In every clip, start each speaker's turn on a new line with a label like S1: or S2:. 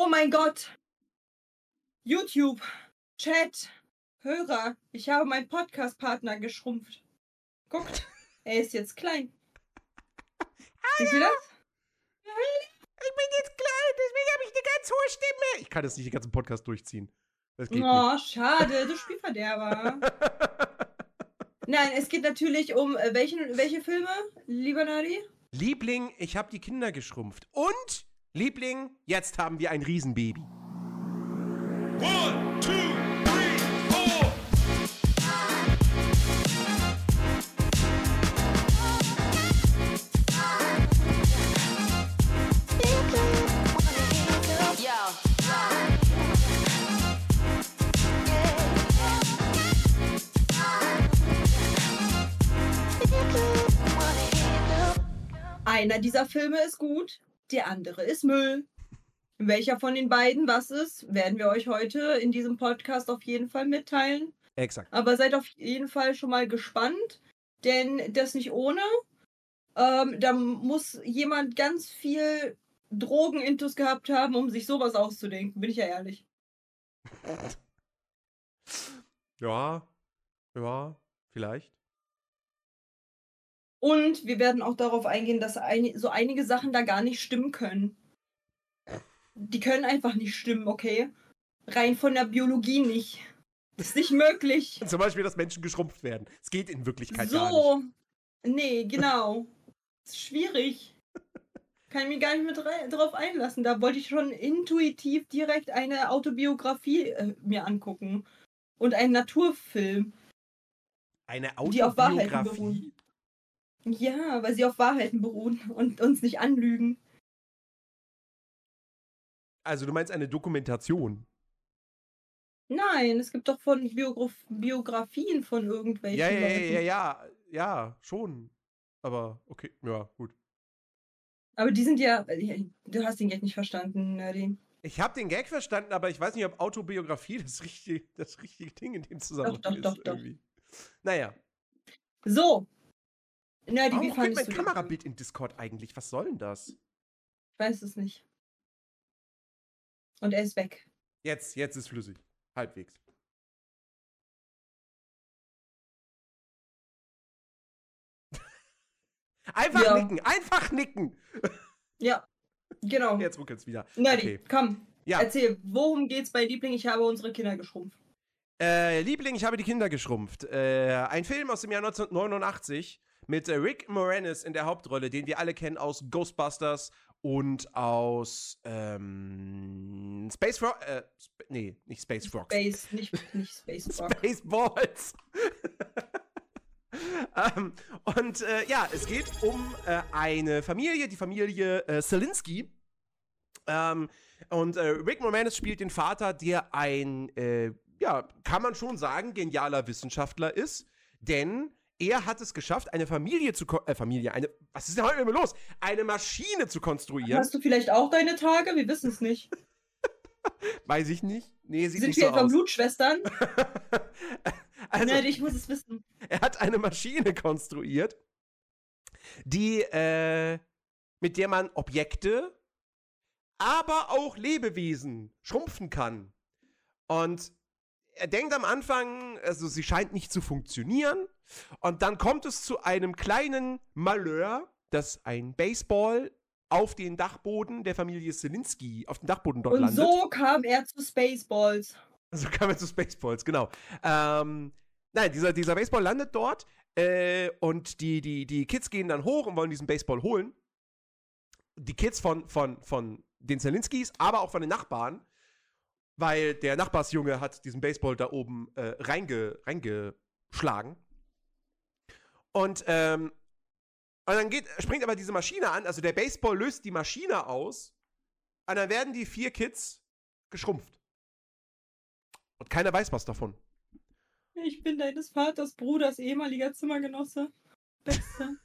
S1: Oh mein Gott! YouTube, Chat, Hörer, ich habe meinen Podcast-Partner geschrumpft. Guckt, er ist jetzt klein. Siehst du das?
S2: Ich bin jetzt klein, deswegen habe ich eine ganz hohe Stimme. Ich kann jetzt nicht den ganzen Podcast durchziehen. Das geht
S1: Oh, schade, du Spielverderber.
S2: nicht.
S1: Nein, es geht natürlich um äh, welchen, welche Filme, lieber Nadi?
S2: Liebling, ich habe die Kinder geschrumpft. Und, Liebling, jetzt haben wir ein Riesenbaby.
S3: One, two, three, four.
S4: Yo.
S1: Einer dieser Filme ist gut, der andere ist Müll. Welcher von den beiden was ist, werden wir euch heute in diesem Podcast auf jeden Fall mitteilen.
S2: Exakt.
S1: Aber seid auf jeden Fall schon mal gespannt, denn das nicht ohne. Ähm, da muss jemand ganz viel Drogenintus gehabt haben, um sich sowas auszudenken, bin ich ja ehrlich.
S2: Ja, ja, vielleicht.
S1: Und wir werden auch darauf eingehen, dass ein, so einige Sachen da gar nicht stimmen können. Die können einfach nicht stimmen, okay? Rein von der Biologie nicht. Das ist nicht möglich.
S2: Zum Beispiel, dass Menschen geschrumpft werden. Es geht in Wirklichkeit gar nicht.
S1: So. Nee, genau. ist schwierig. Kann ich mich gar nicht mehr drauf einlassen. Da wollte ich schon intuitiv direkt eine Autobiografie äh, mir angucken. Und einen Naturfilm.
S2: Eine
S1: Die auf Wahrheiten
S2: Autobiografie.
S1: Ja, weil sie auf Wahrheiten beruhen und uns nicht anlügen.
S2: Also du meinst eine Dokumentation.
S1: Nein, es gibt doch von Biograf Biografien von irgendwelchen
S2: Ja, ja, ja,
S1: Leuten.
S2: ja, ja, ja, schon. Aber okay, ja, gut.
S1: Aber die sind ja. Du hast den Gag nicht verstanden, Nerdy.
S2: Ich habe den Gag verstanden, aber ich weiß nicht, ob Autobiografie das richtige, das richtige Ding in dem Zusammenhang
S1: doch,
S2: ist.
S1: doch, doch.
S2: irgendwie. Naja.
S1: So. Nerdy,
S2: Warum
S1: wie
S2: kriegt mein? Kamerabild in Discord eigentlich? Was soll denn das?
S1: Ich weiß es nicht. Und er ist weg.
S2: Jetzt, jetzt ist flüssig. Halbwegs. Einfach
S1: Ja.
S2: nicken, einfach nicken.
S1: Ja, genau.
S2: Jetzt ruckelt's wieder.
S1: Nerdy,
S2: Okay.
S1: komm.
S2: Ja.
S1: Erzähl, worum geht's bei Liebling? Ich habe unsere Kinder geschrumpft.
S2: Äh, Liebling, ich habe die Kinder geschrumpft. Äh, ein Film aus dem Jahr 1989 mit Rick Moranis in der Hauptrolle, den wir alle kennen aus Ghostbusters und aus ähm, Space Frog. Äh, Sp nee, nicht Space Frogs.
S1: Space, nicht, nicht Space Frog.
S2: Spaceballs. ähm, und äh, ja, es geht um äh, eine Familie, die Familie äh, Selinski. Ähm, und äh, Rick Moranis spielt den Vater, der ein, äh, ja, kann man schon sagen, genialer Wissenschaftler ist, denn er hat es geschafft, eine Familie zu, äh, Familie, eine, was ist denn heute mit mir los? Eine Maschine zu konstruieren.
S1: Hast du vielleicht auch deine Tage? Wir wissen es nicht.
S2: Weiß ich nicht. Nee, sieht
S1: Sind
S2: nicht
S1: wir
S2: so
S1: etwa
S2: aus.
S1: Blutschwestern?
S2: also,
S1: Nerdy, ich muss es wissen.
S2: Er hat eine Maschine konstruiert, die, äh, mit der man Objekte, aber auch Lebewesen schrumpfen kann. Und er denkt am Anfang, also sie scheint nicht zu funktionieren. Und dann kommt es zu einem kleinen Malheur, dass ein Baseball auf den Dachboden der Familie Selinski, auf den Dachboden dort
S1: Und
S2: landet.
S1: so kam er zu Spaceballs.
S2: So kam er zu Spaceballs, genau. Ähm, nein, dieser, dieser Baseball landet dort äh, und die, die, die Kids gehen dann hoch und wollen diesen Baseball holen. Die Kids von, von, von den Zelinskis, aber auch von den Nachbarn, weil der Nachbarsjunge hat diesen Baseball da oben äh, reinge, reingeschlagen. Und, ähm, und dann geht, springt aber diese Maschine an, also der Baseball löst die Maschine aus und dann werden die vier Kids geschrumpft. Und keiner weiß was davon.
S1: Ich bin deines Vaters Bruders ehemaliger Zimmergenosse. Bester.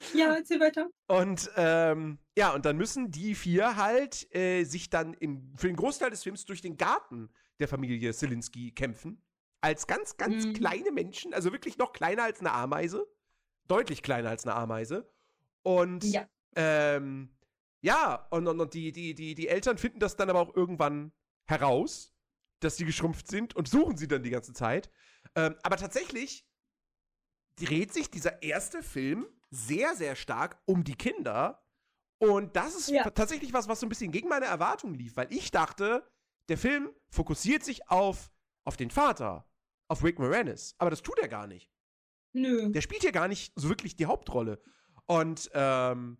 S1: ja, erzähl weiter.
S2: Und ähm, ja, und dann müssen die vier halt äh, sich dann im, für den Großteil des Films durch den Garten der Familie Selinski kämpfen. Als ganz, ganz
S1: Mhm.
S2: kleine Menschen, also wirklich noch kleiner als eine Ameise. Deutlich kleiner als eine Ameise. Und
S1: Ja.
S2: ähm, Ja, und, und, und die, die, die, die Eltern finden das dann aber auch irgendwann heraus, dass die geschrumpft sind und suchen sie dann die ganze Zeit. Ähm, aber tatsächlich dreht sich dieser erste Film sehr, sehr stark um die Kinder. Und das ist
S1: Ja.
S2: tatsächlich was, was so ein bisschen gegen meine Erwartungen lief, weil ich dachte, der Film fokussiert sich auf, auf den Vater, auf Rick Moranis. Aber das tut er gar nicht.
S1: Nö.
S2: Der spielt hier gar nicht so wirklich die Hauptrolle. Und ähm,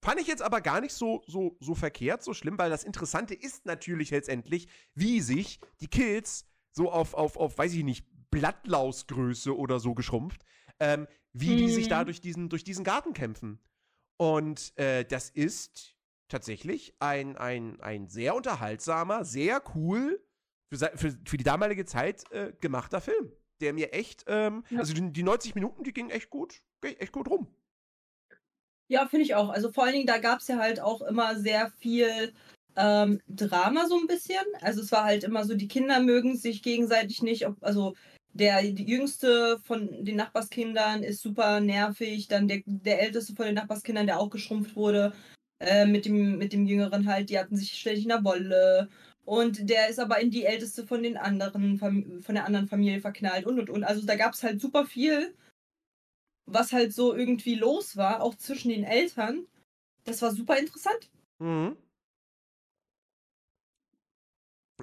S2: fand ich jetzt aber gar nicht so, so, so verkehrt, so schlimm, weil das Interessante ist natürlich letztendlich, wie sich die Kills so auf, auf, auf weiß ich nicht, Blattlausgröße oder so geschrumpft, ähm, wie die sich da
S1: Mhm.
S2: durch diesen, durch diesen Garten kämpfen. Und äh, das ist tatsächlich ein, ein, ein sehr unterhaltsamer, sehr cool, für, für, für die damalige Zeit äh, gemachter Film. Der mir echt, ähm,
S1: Ja.
S2: also die, die 90 Minuten, die gingen echt gut, ge- echt gut rum.
S1: Ja, finde ich auch. Also vor allen Dingen, da gab es ja halt auch immer sehr viel ähm, Drama so ein bisschen. Also es war halt immer so, die Kinder mögen sich gegenseitig nicht. Ob, also der die jüngste von den Nachbarskindern ist super nervig. Dann der, der älteste von den Nachbarskindern, der auch geschrumpft wurde, äh, mit, dem, mit dem jüngeren halt, die hatten sich ständig in der Wolle. Und der ist aber in die älteste von den anderen, von der anderen Familie verknallt und und und. Also da gab es halt super viel was halt so irgendwie los war, auch zwischen den Eltern. Das war super interessant.
S2: Mhm.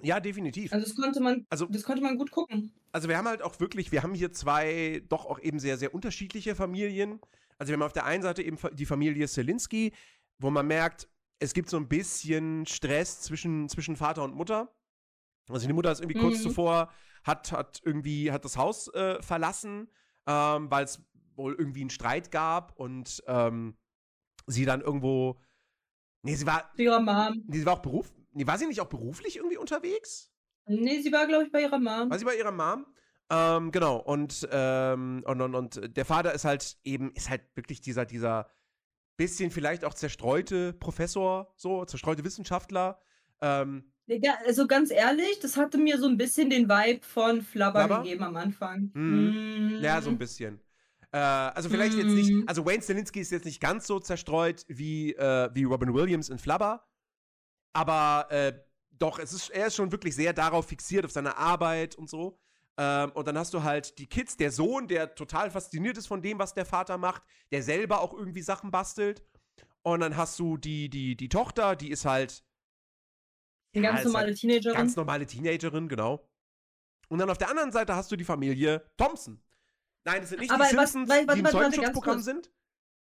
S2: Ja, definitiv.
S1: Also das konnte man,
S2: Also,
S1: das konnte man gut gucken.
S2: also wir haben halt auch wirklich, wir haben hier zwei doch auch eben sehr, sehr unterschiedliche Familien. Also wir haben auf der einen Seite eben die Familie Selinski, wo man merkt, es gibt so ein bisschen Stress zwischen, zwischen Vater und Mutter. Also die Mutter ist irgendwie kurz
S1: Mhm.
S2: zuvor, hat, hat irgendwie, hat das Haus äh, verlassen, ähm, weil es wohl irgendwie einen Streit gab und ähm, sie dann irgendwo. Nee, sie war.
S1: Bei ihrer Mom.
S2: Nee, sie war auch beruf. Nee, war sie nicht auch beruflich irgendwie unterwegs?
S1: Nee, sie war, glaube ich, bei ihrer Mom.
S2: War sie bei ihrer Mom? Ähm, genau, und, ähm, und, und, und der Vater ist halt eben, ist halt wirklich dieser, dieser bisschen vielleicht auch zerstreute Professor, so, zerstreute Wissenschaftler. Ähm,
S1: Ja, also ganz ehrlich, das hatte mir so ein bisschen den Vibe von Flubber
S2: Flubber?
S1: gegeben am Anfang.
S2: Mhm. Ja, so ein bisschen. Äh, also vielleicht jetzt nicht,
S1: Mhm.
S2: also Wayne Stalinski ist jetzt nicht ganz so zerstreut wie, äh, wie Robin Williams in Flubber, aber äh, doch, es ist, er ist schon wirklich sehr darauf fixiert, auf seine Arbeit und so. Ähm, und dann hast du halt die Kids, der Sohn, der total fasziniert ist von dem, was der Vater macht, der selber auch irgendwie Sachen bastelt. Und dann hast du die, die, die Tochter, die ist halt
S1: Eine
S2: Ja,
S1: ganz
S2: ist
S1: normale
S2: halt
S1: Teenagerin.
S2: ganz normale Teenagerin, genau. Und dann auf der anderen Seite hast du die Familie Thompson. Nein, es sind nicht
S1: Aber
S2: die
S1: was-
S2: Simpsons,
S1: warte,
S2: die im
S1: warte, warte, ganz
S2: Zeugenschutzprogramm sind.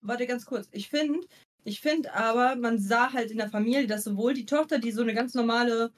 S1: Warte ganz kurz. Ich finde, ich finde aber, man sah halt in der Familie, dass sowohl die Tochter, die so eine ganz normale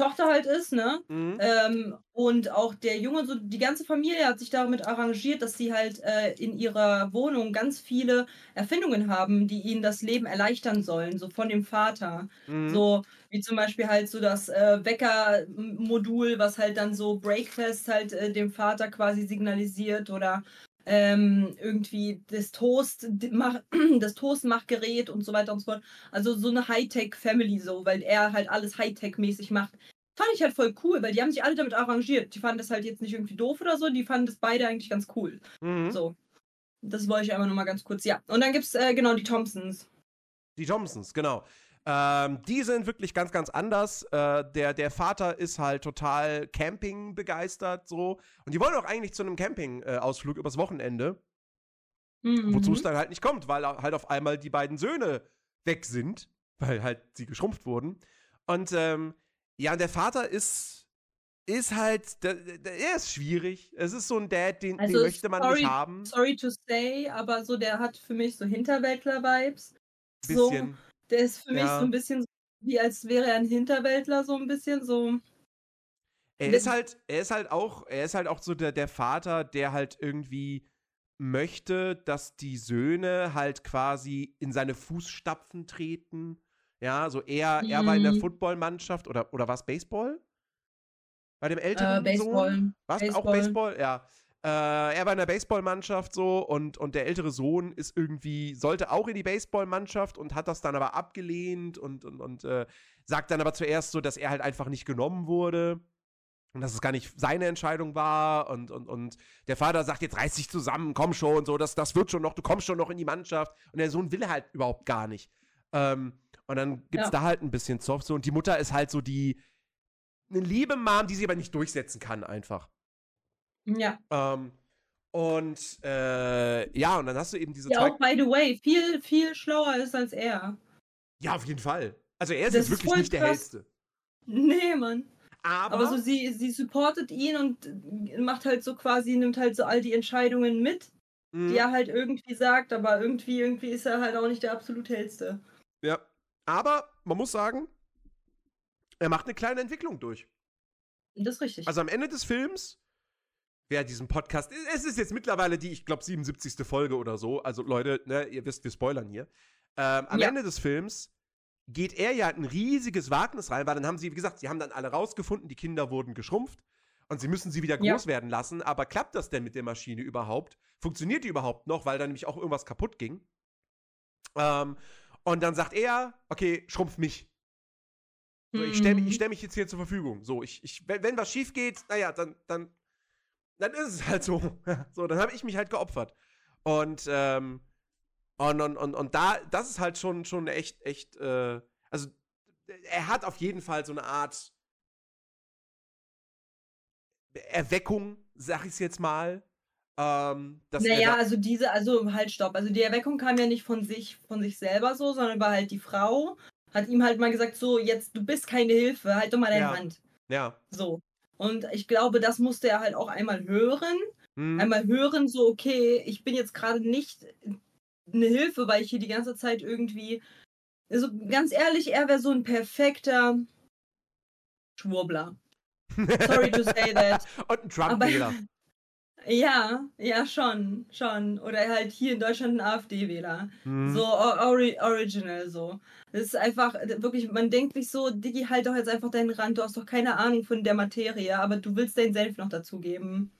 S1: Tochter halt ist, ne?
S2: Mhm.
S1: Ähm, und auch der Junge, so die ganze Familie hat sich damit arrangiert, dass sie halt äh, in ihrer Wohnung ganz viele Erfindungen haben, die ihnen das Leben erleichtern sollen, so von dem Vater.
S2: Mhm.
S1: So wie zum Beispiel halt so das äh, Wecker-Modul, was halt dann so Breakfast halt äh, dem Vater quasi signalisiert oder ähm, irgendwie das Toast, das Toastmachgerät und so weiter und so fort. Also so eine Hightech-Family so, weil er halt alles Hightech-mäßig macht. Fand ich halt voll cool, weil die haben sich alle damit arrangiert. Die fanden das halt jetzt nicht irgendwie doof oder so, die fanden das beide eigentlich ganz cool.
S2: Mhm.
S1: So. Das wollte ich einfach nur mal ganz kurz, ja. Und dann gibt's äh, genau die Thompsons.
S2: Die Thompsons, genau. Ähm, die sind wirklich ganz, ganz anders. Äh, der, der Vater ist halt total Camping begeistert, so. Und die wollen auch eigentlich zu einem Camping-Ausflug übers Wochenende, wozu es
S1: Mhm.
S2: dann halt nicht kommt, weil halt auf einmal die beiden Söhne weg sind, weil halt sie geschrumpft wurden. Und ähm, ja, und der Vater ist, ist halt, der, der, er ist schwierig. Es ist so ein Dad, den,
S1: Also,
S2: den möchte man
S1: sorry,
S2: nicht haben.
S1: Sorry to say, aber so der hat für mich so Hinterwäldler-Vibes. So,
S2: Bisschen.
S1: der ist für mich
S2: Ja.
S1: so ein bisschen so, wie als wäre er ein Hinterwäldler, so ein bisschen so.
S2: Er ist halt, er ist halt auch, er ist halt auch so der, der Vater, der halt irgendwie möchte, dass die Söhne halt quasi in seine Fußstapfen treten. Ja, so er, er war in der
S1: Mhm.
S2: Footballmannschaft oder, oder was Baseball? Bei dem
S1: Äh,
S2: älteren Sohn?
S1: Baseball.
S2: Was? Auch Baseball? Ja. Äh, er war in der Baseballmannschaft so und, und der ältere Sohn ist irgendwie, sollte auch in die Baseballmannschaft und hat das dann aber abgelehnt und, und, und äh, sagt dann aber zuerst so, dass er halt einfach nicht genommen wurde und dass es gar nicht seine Entscheidung war und, und, und der Vater sagt, jetzt reiß dich zusammen, komm schon, so, das, das wird schon noch, du kommst schon noch in die Mannschaft und der Sohn will halt überhaupt gar nicht. Ähm, Und dann gibt's
S1: Ja.
S2: da halt ein bisschen Zoff so und die Mutter ist halt so die eine liebe Mom, die sie aber nicht durchsetzen kann einfach.
S1: Ja.
S2: Ähm, und äh, ja, und dann hast du eben diese
S1: Die
S2: zwei.
S1: auch, by the way, viel, viel schlauer ist als er.
S2: Ja, auf jeden Fall. Also er ist
S1: Das
S2: jetzt wirklich nicht der
S1: krass.
S2: hellste.
S1: Nee, Mann.
S2: Aber,
S1: Aber so sie, sie supportet ihn und macht halt so quasi, nimmt halt so all die Entscheidungen mit,
S2: mh,
S1: die er halt irgendwie sagt, aber irgendwie, irgendwie ist er halt auch nicht der absolut hellste.
S2: Ja. Aber man muss sagen, er macht eine kleine Entwicklung durch.
S1: Das ist richtig.
S2: Also am Ende des Films, wer diesen Podcast, es ist jetzt mittlerweile die, ich glaube, 77. Folge oder so. Also Leute, ne, ihr wisst, wir spoilern hier. Ähm, am
S1: Ja.
S2: Ende des Films geht er ja ein riesiges Wagnis rein, weil dann haben sie, wie gesagt, sie haben dann alle rausgefunden, die Kinder wurden geschrumpft und sie müssen sie wieder
S1: Ja.
S2: groß werden lassen. Aber klappt das denn mit der Maschine überhaupt? Funktioniert die überhaupt noch, weil da nämlich auch irgendwas kaputt ging? Ähm, und dann sagt er, okay, schrumpf mich. So, ich stelle mich, ich
S1: Mhm.
S2: stell mich jetzt hier zur Verfügung. So, ich, ich, wenn, wenn was schief geht, naja, dann, dann, dann ist es halt so. so, dann habe ich mich halt geopfert. Und, ähm, und, und, und, und da, das ist halt schon, schon echt, echt, äh, also er hat auf jeden Fall so eine Art Erweckung, sag ich es jetzt mal. Ähm,
S1: Naja, also diese, also halt stopp. Also die Erweckung kam ja nicht von sich, von sich selber so, sondern war halt die Frau, hat ihm halt mal gesagt, so, jetzt, du bist keine Hilfe, halt doch mal deine
S2: Ja.
S1: Hand.
S2: ja.
S1: So. Und ich glaube, das musste er halt auch einmal hören.
S2: Hm,
S1: Einmal hören, so, okay, ich bin jetzt gerade nicht eine Hilfe, weil ich hier die ganze Zeit irgendwie. Also ganz ehrlich, er wäre so ein perfekter Schwurbler. Sorry to say that.
S2: und ein Trump-Wähler.
S1: Ja, ja, schon, schon. Oder halt hier in Deutschland ein AfD-Wähler.
S2: Hm.
S1: So ori original so. Das ist einfach wirklich, man denkt sich so, Diggi, halt doch jetzt einfach deinen Rand, du hast doch keine Ahnung von der Materie, aber du willst deinen Senf noch dazugeben.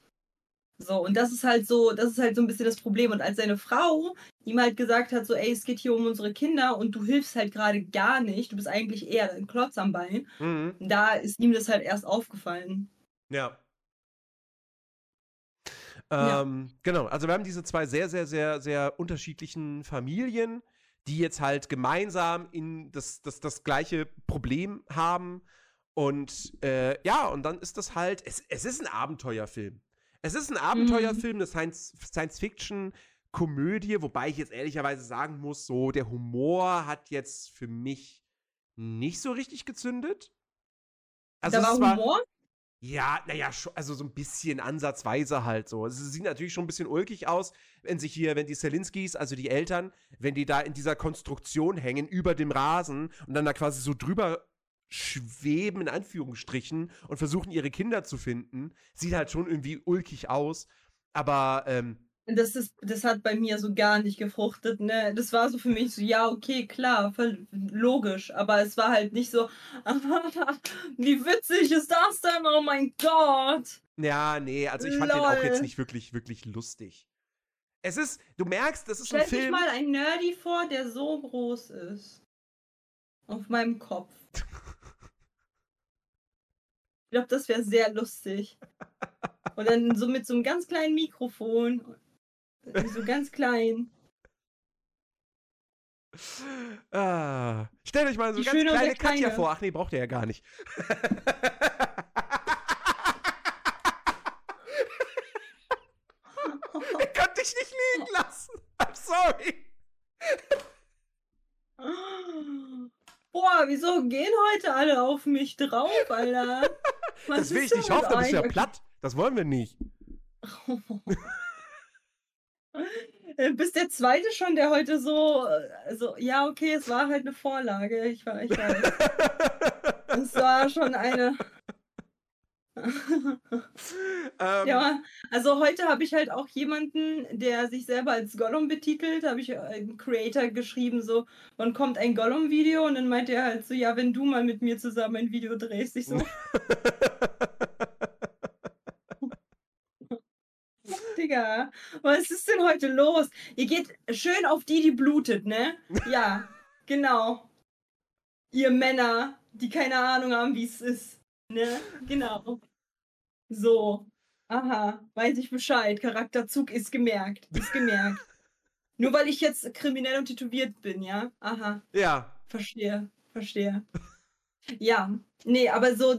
S1: So, und das ist halt so, das ist halt so ein bisschen das Problem. Und als seine Frau ihm halt gesagt hat, so, ey, es geht hier um unsere Kinder und du hilfst halt gerade gar nicht, du bist eigentlich eher ein Klotz am Bein,
S2: Mhm.
S1: da ist ihm das halt erst aufgefallen.
S2: Ja.
S1: Ja.
S2: Ähm, Genau, also wir haben diese zwei sehr, sehr, sehr, sehr unterschiedlichen Familien, die jetzt halt gemeinsam in das, das, das gleiche Problem haben. Und äh, ja, und dann ist das halt, es, es ist ein Abenteuerfilm. Es ist ein Abenteuerfilm, eine Science- Science-Fiction-Komödie, wobei ich jetzt ehrlicherweise sagen muss, so der Humor hat jetzt für mich nicht so richtig gezündet. Also
S1: da war Humor?
S2: Ja, naja, also so ein bisschen ansatzweise halt so. Es sieht natürlich schon ein bisschen ulkig aus, wenn sich hier, wenn die Selinskis, also die Eltern, wenn die da in dieser Konstruktion hängen über dem Rasen und dann da quasi so drüber schweben, in Anführungsstrichen, und versuchen ihre Kinder zu finden. Sieht halt schon irgendwie ulkig aus. Aber, ähm,
S1: Das, ist, das hat bei mir so gar nicht gefruchtet, ne? Das war so für mich so, ja, okay, klar, voll logisch, aber es war halt nicht so, wie witzig ist das denn? Oh mein Gott!
S2: ja, nee, also ich fand den auch jetzt
S1: Lol.
S2: nicht wirklich, wirklich lustig. Es ist, du merkst, das ist
S1: Stell
S2: ein
S1: dich
S2: Film.
S1: mal ein Nerdy vor, der so groß ist. Auf meinem Kopf. Ich glaube, das wäre sehr lustig. Und dann so mit so einem ganz kleinen Mikrofon. So ganz klein.
S2: Ah, stellt euch mal so
S1: Die
S2: ganz kleine Katja vor. Ach nee, braucht ihr ja gar nicht. ich konnte dich nicht liegen lassen. I'm sorry.
S1: Boah, wieso gehen heute alle auf mich drauf, Alter? Was
S2: das will ich nicht hoffen, da bist du ja platt. Das wollen wir nicht.
S1: Äh, Bist der zweite schon, der heute so, äh, also ja, okay, es war halt eine Vorlage, ich, war, ich weiß. Es war schon eine.
S2: ähm,
S1: Ja, also heute habe ich halt auch jemanden, der sich selber als Gollum betitelt, habe ich äh, einen Creator geschrieben, so, wann kommt ein Gollum-Video? Und dann meinte er halt so, ja, wenn du mal mit mir zusammen ein Video drehst. Ich so, Digga, was ist denn heute los? Ihr geht schön auf die, die blutet, ne? Ja, genau. Ihr Männer, die keine Ahnung haben, wie es ist. Ne? Genau. So. Aha, weiß ich Bescheid. Charakterzug ist gemerkt. Ist gemerkt. Nur weil ich jetzt kriminell und tätowiert bin, ja? Aha.
S2: ja,
S1: Verstehe, verstehe. Ja, nee, aber so,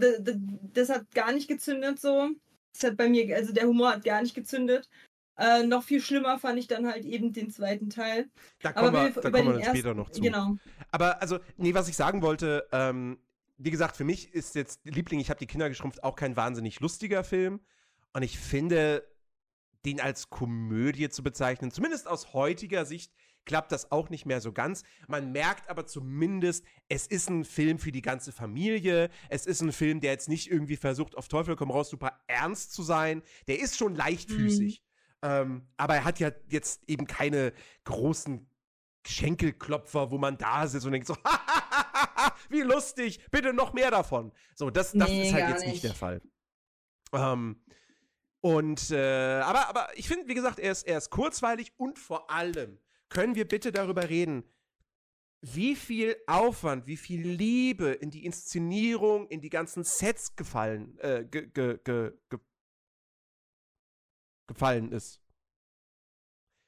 S1: das hat gar nicht gezündet so. Das hat bei mir, also der Humor hat gar nicht gezündet. Äh, noch viel schlimmer fand ich dann halt eben den zweiten Teil.
S2: Da
S1: Aber
S2: kommen wir,
S1: wir-
S2: da kommen wir dann später noch zu.
S1: Genau.
S2: Aber also, nee, was ich sagen wollte, ähm, wie gesagt, für mich ist jetzt Liebling, ich habe die Kinder geschrumpft, auch kein wahnsinnig lustiger Film. Und ich finde, den als Komödie zu bezeichnen, zumindest aus heutiger Sicht, klappt das auch nicht mehr so ganz. Man merkt aber zumindest, es ist ein Film für die ganze Familie. Es ist ein Film, der jetzt nicht irgendwie versucht, auf Teufel komm raus, super ernst zu sein. Der ist schon leichtfüßig. Ähm, aber er hat ja jetzt eben keine großen Schenkelklopfer, wo man da sitzt und denkt so, wie lustig, bitte noch mehr davon. So, das, das
S1: Nee,
S2: ist halt jetzt nicht.
S1: nicht.
S2: der Fall. Ähm, und, äh, aber, aber ich finde, wie gesagt, er ist, er ist kurzweilig und vor allem können wir bitte darüber reden, wie viel Aufwand, wie viel Liebe in die Inszenierung, in die ganzen Sets gefallen, äh, ge, ge, ge, ge, gefallen ist.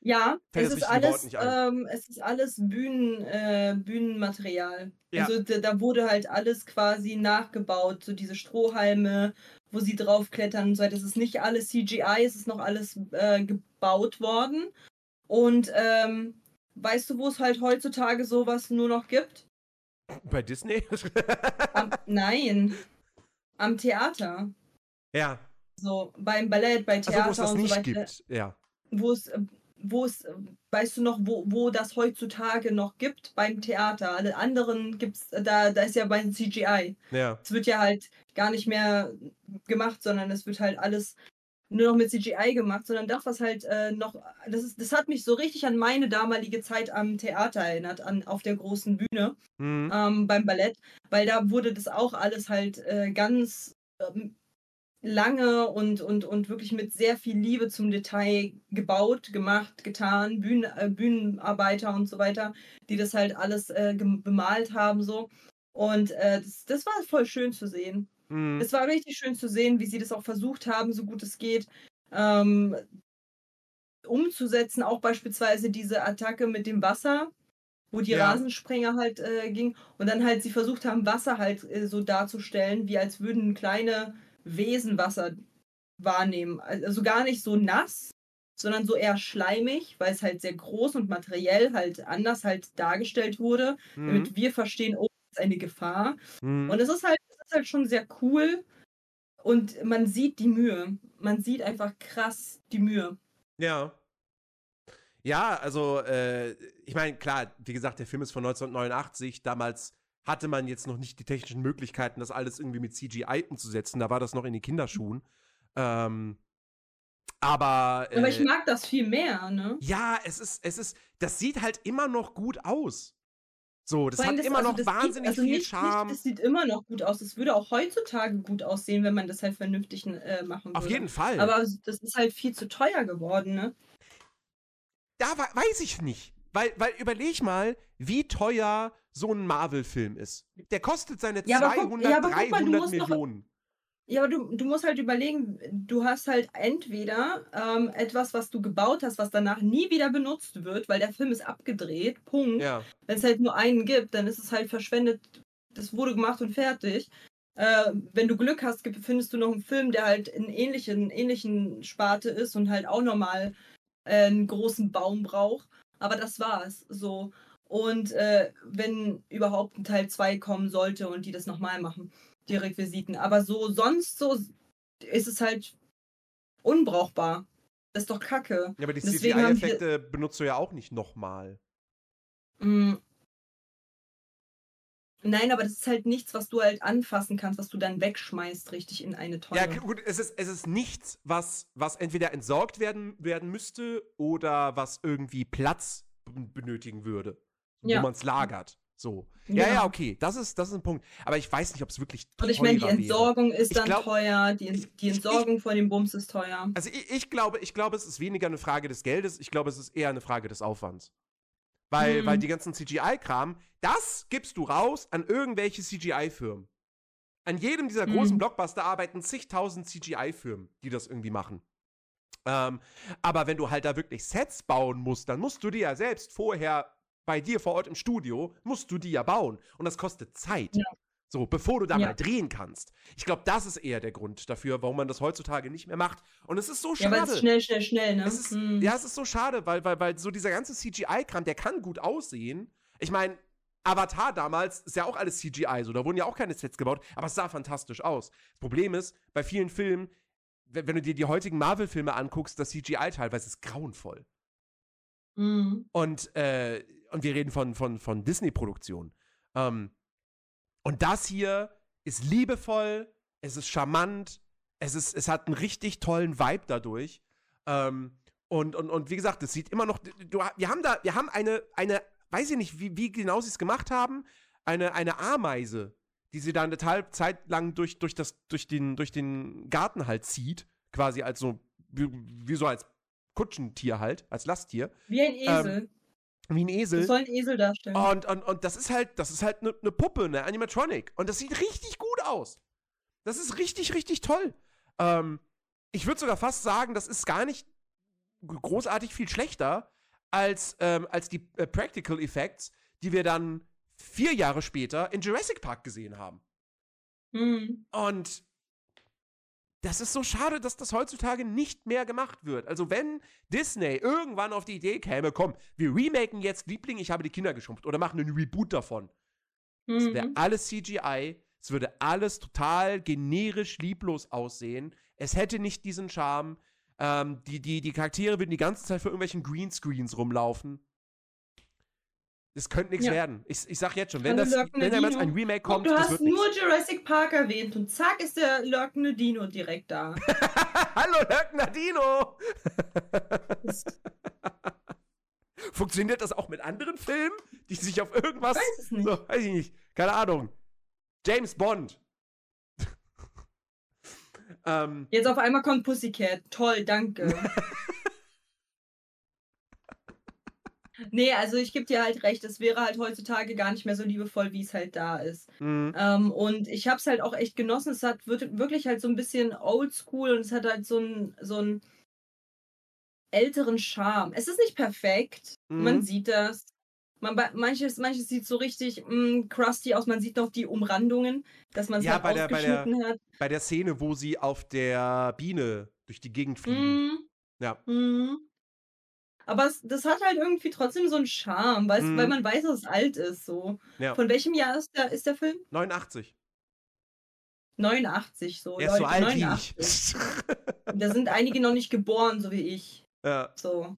S1: Ja, es ist, alles, ähm, es ist alles Bühnen, äh, Bühnenmaterial.
S2: Ja.
S1: Also da, da wurde halt alles quasi nachgebaut, so diese Strohhalme, wo sie draufklettern und so weiter. Es ist nicht alles CGI, es ist noch alles äh, gebaut worden. Und ähm, weißt du, wo es halt heutzutage sowas nur noch gibt?
S2: Bei Disney?
S1: Am, nein, am Theater.
S2: ja,
S1: So beim Ballett, bei
S2: also
S1: Theater
S2: wo es das
S1: und so
S2: nicht
S1: weiter.
S2: gibt. Ja.
S1: wo es, wo es, weißt du noch, wo, wo das heutzutage noch gibt beim Theater. Alle anderen gibt's, da, da ist ja bei CGI.
S2: Ja.
S1: Es wird ja halt gar nicht mehr gemacht, sondern es wird halt alles nur noch mit CGI gemacht, sondern das, was halt äh, noch, das ist, das hat mich so richtig an meine damalige Zeit am Theater erinnert, an, auf der großen Bühne
S2: Mhm.
S1: ähm, beim Ballett, weil da wurde das auch alles halt äh, ganz ähm, lange und, und, und wirklich mit sehr viel Liebe zum Detail gebaut, gemacht, getan, Bühnen, äh, Bühnenarbeiter und so weiter, die das halt alles äh, bemalt haben so. Und äh, das, das war voll schön zu sehen.
S2: Mhm.
S1: Es war richtig schön zu sehen, wie sie das auch versucht haben, so gut es geht, ähm, umzusetzen. Auch beispielsweise diese Attacke mit dem Wasser, wo die
S2: Ja.
S1: Rasensprenger halt äh, ging und dann halt sie versucht haben, Wasser halt äh, so darzustellen, wie als würden kleine Wesen Wasser wahrnehmen. Also gar nicht so nass, sondern so eher schleimig, weil es halt sehr groß und materiell halt anders halt dargestellt wurde,
S2: Mhm.
S1: damit wir verstehen, oh, eine Gefahr.
S2: Mhm.
S1: Und es ist halt, es ist halt schon sehr cool und man sieht die Mühe. Man sieht einfach krass die Mühe.
S2: Ja. Ja, also, äh, ich meine, klar, wie gesagt, der Film ist von 1989. Damals hatte man jetzt noch nicht die technischen Möglichkeiten, das alles irgendwie mit CGI umzusetzen. Da war das noch in den Kinderschuhen. Ähm, aber.
S1: Aber ich
S2: äh,
S1: mag das viel mehr, ne?
S2: Ja, es ist, es ist, das sieht halt immer noch gut aus. So, das hat
S1: das-
S2: immer
S1: also
S2: noch
S1: das
S2: wahnsinnig
S1: also
S2: viel
S1: nicht,
S2: Charme.
S1: Nicht, das sieht immer noch gut aus. Es würde auch heutzutage gut aussehen, wenn man das halt vernünftig äh, machen
S2: Auf
S1: würde.
S2: jeden Fall.
S1: Aber das ist halt viel zu teuer geworden, ne?
S2: da weiß ich nicht. Weil, weil überleg mal, wie teuer so ein Marvel-Film ist. Der kostet seine
S1: Ja, aber guck-
S2: 200,
S1: ja, aber guck mal, du
S2: 300
S1: musst doch-
S2: Millionen.
S1: Ja, aber du, du musst halt überlegen, du hast halt entweder ähm, etwas, was du gebaut hast, was danach nie wieder benutzt wird, weil der Film ist abgedreht, Punkt.
S2: Ja.
S1: Wenn es halt nur einen gibt, dann ist es halt verschwendet, das wurde gemacht und fertig. Äh, wenn du Glück hast, findest du noch einen Film, der halt in ähnlichen, ähnlichen Sparte ist und halt auch nochmal äh, einen großen Baum braucht. Aber das war's. So. Und äh, wenn überhaupt ein Teil 2 kommen sollte und die das nochmal machen, die Requisiten. Aber so sonst so ist es halt unbrauchbar. Das ist doch Kacke.
S2: Ja, aber die CGI-Effekte benutzt du ja auch nicht nochmal.
S1: Mm. Nein, aber das ist halt nichts, was du halt anfassen kannst, was du dann wegschmeißt, richtig in eine Tonne.
S2: Ja, gut, es ist, es ist nichts, was, was entweder entsorgt werden, werden müsste oder was irgendwie Platz benötigen würde,
S1: Ja.
S2: wo man es lagert. So. Ja,
S1: Genau.
S2: ja, okay, das ist, das ist ein Punkt. Aber ich weiß nicht, ob es wirklich
S1: Und ich meine, die
S2: teurer wäre.
S1: Entsorgung ist
S2: Ich
S1: dann
S2: glaub-
S1: teuer, die,
S2: ich-
S1: die
S2: ich-
S1: Entsorgung von dem Bums ist teuer.
S2: Also ich, ich glaube, ich glaube, es ist weniger eine Frage des Geldes, ich glaube, es ist eher eine Frage des Aufwands. Weil,
S1: Hm.
S2: weil die ganzen CGI-Kram, das gibst du raus an irgendwelche CGI-Firmen. An jedem dieser
S1: Hm.
S2: großen Blockbuster arbeiten zigtausend CGI-Firmen, die das irgendwie machen. Ähm, aber wenn du halt da wirklich Sets bauen musst, dann musst du dir ja selbst vorher bei dir vor Ort im Studio, musst du die ja bauen. Und das kostet Zeit.
S1: Ja.
S2: So, bevor du da
S1: Ja.
S2: mal drehen kannst. Ich glaube, das ist eher der Grund dafür, warum man das heutzutage nicht mehr macht. Und es ist so
S1: Ja, weil
S2: schade.
S1: es schnell, schnell, schnell, ne?
S2: Es ist,
S1: Hm.
S2: Ja, es ist so schade, weil, weil, weil so dieser ganze CGI-Kram, der kann gut aussehen. Ich meine, Avatar damals ist ja auch alles CGI, so da wurden ja auch keine Sets gebaut, aber es sah fantastisch aus. Das Problem ist, bei vielen Filmen, wenn, wenn du dir die heutigen Marvel-Filme anguckst, das CGI teilweise ist grauenvoll.
S1: Hm.
S2: Und, äh, und wir reden von, von, von Disney-Produktionen. Ähm, und das hier ist liebevoll, es ist charmant, es, ist, es hat einen richtig tollen Vibe dadurch. Ähm, und, und, und wie gesagt, es sieht immer noch. Du, wir haben da, wir haben eine, eine, weiß ich nicht, wie, wie genau sie es gemacht haben, eine, eine Ameise, die sie dann eine Teil- Zeit lang durch, durch, das, durch, den, durch den Garten halt zieht, quasi als so, wie, wie so als Kutschentier halt, als Lasttier,
S1: Wie ein Esel.
S2: Ähm, wie ein
S1: das
S2: Esel.
S1: soll ein Esel darstellen.
S2: Und, und, und das ist halt, das ist halt eine ne Puppe, eine Animatronic. Und das sieht richtig gut aus. Das ist richtig, richtig toll. Ähm, ich würde sogar fast sagen, das ist gar nicht großartig viel schlechter als, ähm, als die äh, Practical Effects, die wir dann vier Jahre später in Jurassic Park gesehen haben.
S1: Hm.
S2: Und das ist so schade, dass das heutzutage nicht mehr gemacht wird. Also wenn Disney irgendwann auf die Idee käme, komm, wir remaken jetzt Liebling, ich habe die Kinder geschrumpft oder machen einen Reboot davon. Es wäre alles CGI, es würde alles total generisch lieblos aussehen. Es hätte nicht diesen Charme. Ähm, die, die, die Charaktere würden die ganze Zeit vor irgendwelchen Greenscreens rumlaufen. Das könnte nichts
S1: Ja.
S2: werden. Ich, ich sag jetzt schon, wenn,
S1: Hallo,
S2: das, wenn da jetzt
S1: Dino.
S2: ein Remake kommt,
S1: du
S2: das
S1: hast
S2: wird
S1: nur
S2: nichts.
S1: Jurassic Park erwähnt und zack ist der lurkende Dino direkt da.
S2: Hallo, Löckner Dino! Funktioniert das auch mit anderen Filmen, die sich auf irgendwas.
S1: weiß es nicht.
S2: So, weiß ich nicht. Keine Ahnung. James Bond. ähm,
S1: Jetzt auf einmal kommt Pussycat. Toll, danke. Nee, also ich gebe dir halt recht, es wäre halt heutzutage gar nicht mehr so liebevoll, wie es halt da ist.
S2: mh,
S1: Ähm, und ich habe es halt auch echt genossen. Es hat wirklich halt so ein bisschen oldschool und es hat halt so einen so einen älteren Charme. Es ist nicht perfekt, man
S2: Mhm.
S1: sieht das. Man, manches, manches sieht so richtig mm, crusty aus. Man sieht noch die Umrandungen, dass man es
S2: Ja,
S1: halt
S2: bei der- bei der-
S1: hat.
S2: bei der Szene, wo sie auf der Biene durch die Gegend fliegen.
S1: Mm,
S2: Ja.
S1: mm. Aber es, das hat halt irgendwie trotzdem so einen Charme, weil,
S2: Mhm.
S1: weil man weiß, dass es alt ist. So.
S2: Ja.
S1: Von welchem Jahr ist der, ist der Film?
S2: 89.
S1: 89 so.
S2: er ist so
S1: Leute,
S2: alt
S1: 89.
S2: wie ich.
S1: Da sind einige noch nicht geboren, so wie ich.
S2: ja.
S1: So.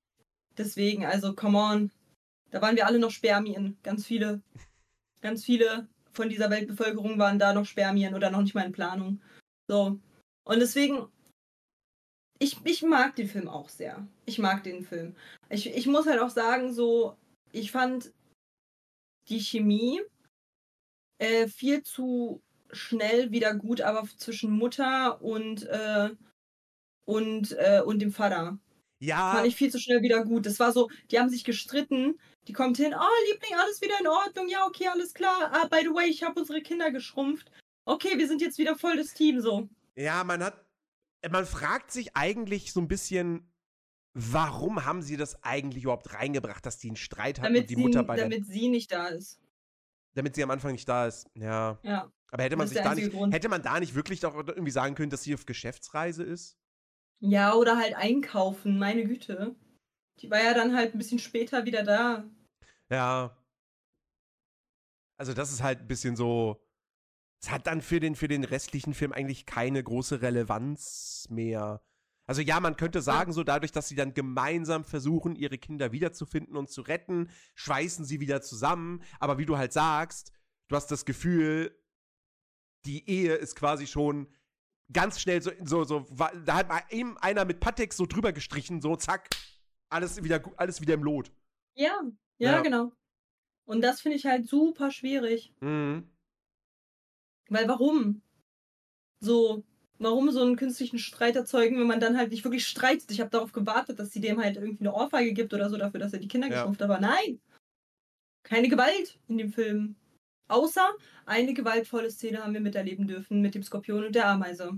S1: Deswegen, also, come on. Da waren wir alle noch Spermien. Ganz viele. Ganz viele von dieser Weltbevölkerung waren da noch Spermien oder noch nicht mal in Planung. So. Und deswegen, ich, ich mag den Film auch sehr. Ich mag den Film. Ich, ich muss halt auch sagen, so, ich fand die Chemie äh, viel zu schnell wieder gut, aber zwischen Mutter und, äh, und, äh, und dem Vater
S2: Ja,
S1: fand ich viel zu schnell wieder gut. Das war so, die haben sich gestritten, die kommt hin, oh Liebling, alles wieder in Ordnung, ja, okay, alles klar. Ah, by the way, ich habe unsere Kinder geschrumpft. Okay, wir sind jetzt wieder voll das Team, so.
S2: ja, man hat. Man fragt sich eigentlich so ein bisschen, warum haben sie das eigentlich überhaupt reingebracht, dass die einen Streit hatten
S1: Damit
S2: und die
S1: sie,
S2: Mutter bei der,
S1: damit sie nicht da ist.
S2: damit sie am Anfang nicht da ist. Ja.
S1: Ja.
S2: Aber hätte man sich da nicht,
S1: Grund.
S2: hätte man da nicht wirklich doch irgendwie sagen können, dass sie auf Geschäftsreise ist?
S1: Ja, oder halt einkaufen, meine Güte. Die war ja dann halt ein bisschen später wieder da.
S2: Ja. Also das ist halt ein bisschen so. Es hat dann für den, für den restlichen Film eigentlich keine große Relevanz mehr. Also ja, man könnte sagen, so dadurch, dass sie dann gemeinsam versuchen, ihre Kinder wiederzufinden und zu retten, schweißen sie wieder zusammen. Aber wie du halt sagst, du hast das Gefühl, die Ehe ist quasi schon ganz schnell so, so, so da hat mal eben einer mit Patex so drüber gestrichen, so zack, alles wieder, alles wieder im Lot.
S1: Ja, ja,
S2: Ja.
S1: genau. Und das finde ich halt super schwierig.
S2: Mhm.
S1: Weil warum? So, warum so einen künstlichen Streit erzeugen, wenn man dann halt nicht wirklich streitet? Ich habe darauf gewartet, dass sie dem halt irgendwie eine Ohrfeige gibt oder so dafür, dass er die Kinder
S2: Ja.
S1: geschrumpft hat. Aber nein! Keine Gewalt in dem Film. Außer eine gewaltvolle Szene haben wir miterleben dürfen mit dem Skorpion und der Ameise.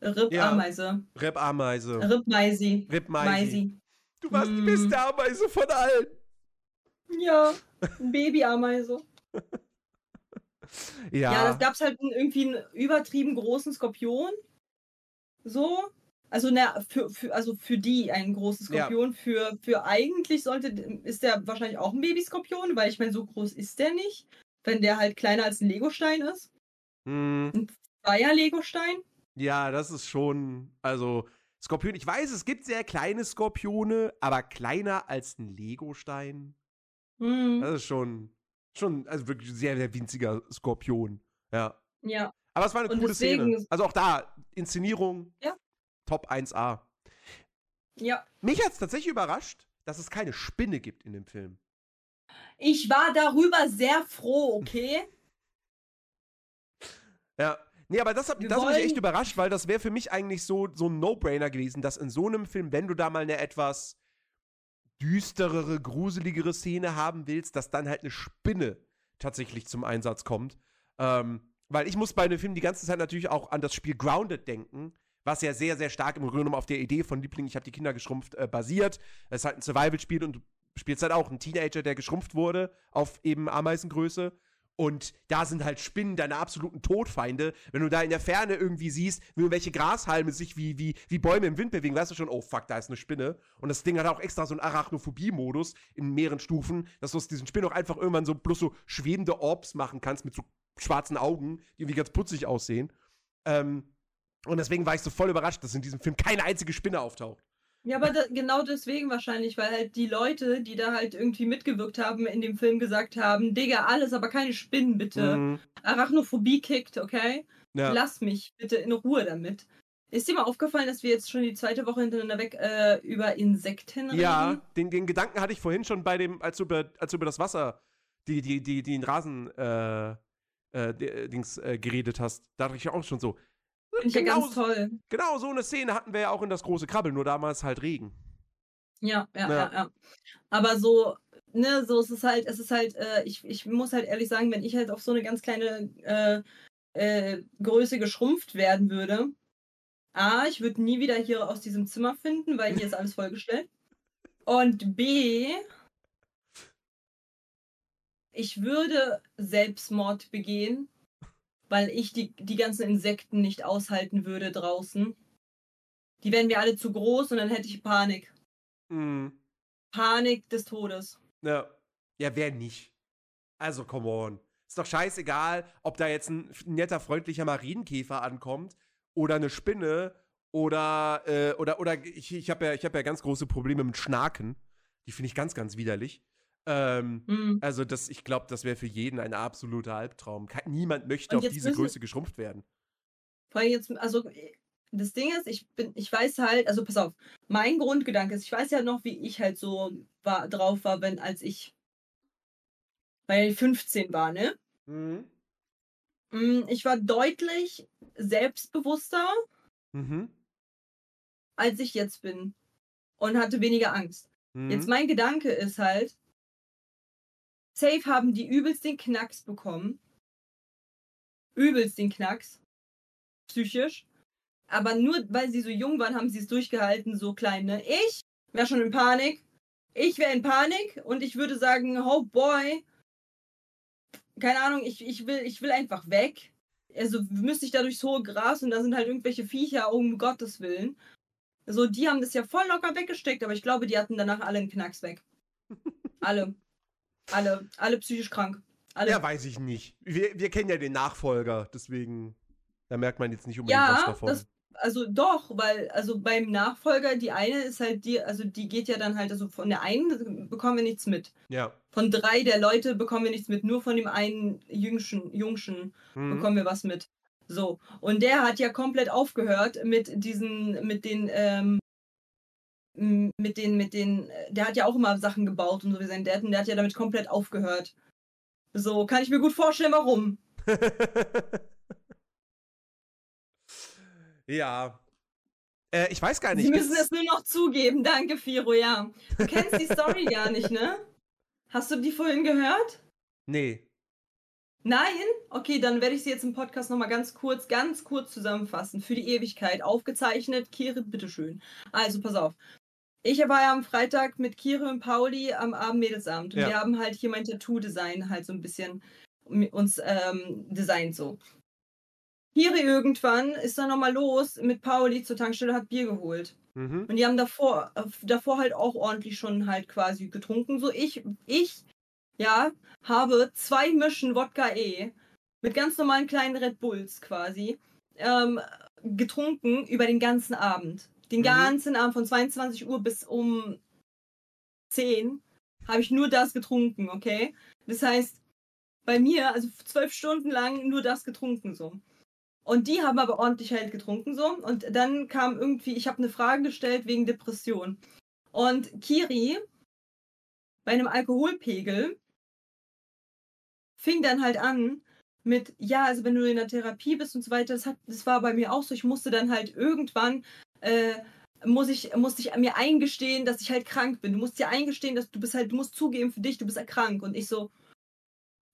S1: Rip
S2: Ja.
S1: Ameise.
S2: Rip-Ameise.
S1: Rip Meisi.
S2: Rip Meisi. Du warst die
S1: Mm.
S2: beste Ameise von allen.
S1: Ja, ein Babyameise.
S2: Ja,
S1: Ja, das gab's halt einen- irgendwie einen übertrieben großen Skorpion. So. Also, na, für, für, also für die einen großen
S2: Ja.
S1: Skorpion. Für, für eigentlich sollte, ist der wahrscheinlich auch ein Babyskorpion, weil ich meine, so groß ist der nicht. Wenn der halt kleiner als ein Legostein ist.
S2: hm,
S1: War ja Legostein.
S2: ja, das ist schon, also Skorpion. Ich weiß, es gibt sehr kleine Skorpione, aber kleiner als ein Legostein.
S1: Hm,
S2: Das ist schon, schon, also wirklich sehr, sehr winziger Skorpion. Ja.
S1: ja.
S2: Aber es war eine
S1: Und
S2: coole
S1: deswegen-
S2: Szene. Also auch da, Inszenierung,
S1: Ja.
S2: Top 1A.
S1: Ja.
S2: Mich hat es tatsächlich überrascht, dass es keine Spinne gibt in dem Film.
S1: Ich war darüber sehr froh, okay?
S2: Ja. Nee, aber das hat,
S1: Wir
S2: das hat mich echt überrascht, weil das wäre für mich eigentlich so, so ein No-Brainer gewesen, dass in so einem Film, wenn du da mal eine etwas düsterere, gruseligere Szene haben willst, dass dann halt eine Spinne tatsächlich zum Einsatz kommt. Ähm, weil ich muss bei einem Film die ganze Zeit natürlich auch an das Spiel Grounded denken, was ja sehr, sehr stark im Grunde genommen auf der Idee von Liebling, ich habe die Kinder geschrumpft, äh, basiert. Es ist halt ein Survival-Spiel und du spielst halt auch einen Teenager, der geschrumpft wurde auf eben Ameisengröße. Und da sind halt Spinnen deine absoluten Todfeinde. Wenn du da in der Ferne irgendwie siehst, wie irgendwelche Grashalme sich wie, wie, wie Bäume im Wind bewegen, weißt du schon, oh fuck, da ist eine Spinne. Und das Ding hat auch extra so einen Arachnophobie-Modus in mehreren Stufen, dass du aus diesen Spinnen auch einfach irgendwann so bloß so schwebende Orbs machen kannst mit so schwarzen Augen, die irgendwie ganz putzig aussehen. Ähm, und deswegen war ich so voll überrascht, dass in diesem Film keine einzige Spinne auftaucht.
S1: Ja, aber da, genau deswegen wahrscheinlich, weil halt die Leute, die da halt irgendwie mitgewirkt haben, in dem Film gesagt haben, Digga, alles, aber keine Spinnen, bitte.
S2: Mhm.
S1: Arachnophobie kickt, okay?
S2: Ja.
S1: Lass mich bitte in Ruhe damit. Ist dir mal aufgefallen, dass wir jetzt schon die zweite Woche hintereinander weg äh, über Insekten reden?
S2: Ja, den, den Gedanken hatte ich vorhin schon bei dem, als du über, als du über das Wasser, die, die, die, die den Rasen, äh, äh, Dings, äh, geredet hast. Da dachte ich auch schon so.
S1: Finde ich ja
S2: genau,
S1: ganz toll.
S2: genau so eine Szene hatten wir ja auch in das große Krabbel, nur damals halt Regen.
S1: Ja, ja,
S2: Ja.
S1: ja, ja. Aber so, ne, so ist es halt, es ist halt, äh, ich, ich muss halt ehrlich sagen, wenn ich halt auf so eine ganz kleine äh, äh, Größe geschrumpft werden würde, A, ich würde nie wieder hier aus diesem Zimmer finden, weil hier ist alles vollgestellt. Und B, ich würde Selbstmord begehen, weil ich die, die ganzen Insekten nicht aushalten würde draußen. Die wären mir alle zu groß und dann hätte ich Panik.
S2: Mhm.
S1: Panik des Todes.
S2: Ja. Ja, wer nicht? Also, come on. Ist doch scheißegal, ob da jetzt ein netter, freundlicher Marienkäfer ankommt oder eine Spinne oder, äh, oder, oder ich, ich habe ja, ich hab ja ganz große Probleme mit Schnaken. Die finde ich ganz, ganz widerlich. Ähm,
S1: Hm.
S2: also, das, ich glaube, das wäre für jeden ein absoluter Albtraum. Niemand möchte auf diese Größe geschrumpft werden.
S1: Vor allem jetzt, also das Ding ist, ich bin, ich weiß halt, also pass auf, mein Grundgedanke ist, ich weiß ja noch, wie ich halt so war, drauf war, wenn, als ich weil ich 15 war, ne?
S2: Mhm.
S1: Mm, Ich war deutlich selbstbewusster,
S2: Mhm.
S1: als ich jetzt bin. Und hatte weniger Angst.
S2: Mhm.
S1: Jetzt mein Gedanke ist halt, safe haben die übelst den Knacks bekommen. Übelst den Knacks. Psychisch. Aber nur weil sie so jung waren, haben sie es durchgehalten, so klein, ne? Ich wäre schon in Panik. Ich wäre in Panik und ich würde sagen, oh boy. Keine Ahnung, ich, ich, will, ich will einfach weg. Also müsste ich da durchs hohe Gras und da sind halt irgendwelche Viecher, um Gottes Willen. So, die haben das ja voll locker weggesteckt, aber ich glaube, die hatten danach alle einen Knacks weg. Alle. Alle. Alle psychisch krank. Alle.
S2: Ja, weiß ich nicht. Wir, wir kennen ja den Nachfolger, deswegen, da merkt man jetzt nicht unbedingt was
S1: ja
S2: davon.
S1: das, also doch, weil, also beim Nachfolger, die eine ist halt die, also die geht ja dann halt, also von der einen bekommen wir nichts mit.
S2: ja.
S1: Von drei der Leute bekommen wir nichts mit. Nur von dem einen Jüngschen, Jungschen
S2: Mhm.
S1: bekommen wir was mit. So. Und der hat ja komplett aufgehört mit diesen, mit den, ähm, mit den, mit den, äh, der hat ja auch immer Sachen gebaut und so wie sein Dad und der hat ja damit komplett aufgehört. So, kann ich mir gut vorstellen, warum.
S2: ja. Äh, ich weiß gar nicht.
S1: Sie müssen es nur noch zugeben. Danke, Firo, ja. Du kennst die Story gar nicht, ne? Hast du die vorhin gehört?
S2: Nee.
S1: Nein? Okay, dann werde ich sie jetzt im Podcast nochmal ganz kurz, ganz kurz zusammenfassen. Für die Ewigkeit. Aufgezeichnet. Kehre, bitteschön. Also, pass auf. Ich war ja am Freitag mit Kire und Pauli am Abend Mädelsabend und
S2: Ja.
S1: wir haben halt hier mein Tattoo-Design halt so ein bisschen uns ähm, designt so. Kire irgendwann ist dann nochmal los mit Pauli zur Tankstelle, hat Bier geholt.
S2: Mhm.
S1: Und die haben davor, äh, davor halt auch ordentlich schon halt quasi getrunken. So ich, ich, ja, habe zwei Mischen Wodka E mit ganz normalen kleinen Red Bulls quasi ähm, getrunken über den ganzen Abend. Den
S2: Mhm.
S1: ganzen Abend von 22 Uhr bis um 10 habe ich nur das getrunken, okay? Das heißt, bei mir, also zwölf Stunden lang nur das getrunken so. Und die haben aber ordentlich halt getrunken so. Und dann kam irgendwie, ich habe eine Frage gestellt wegen Depression. Und Kiri bei einem Alkoholpegel fing dann halt an mit, ja, also wenn du in der Therapie bist und so weiter, das, hat, das war bei mir auch so, ich musste dann halt irgendwann, äh, muss ich, musste ich mir eingestehen, dass ich halt krank bin. Du musst dir eingestehen, dass du bist halt, du musst zugeben für dich, du bist ja krank. Und ich so,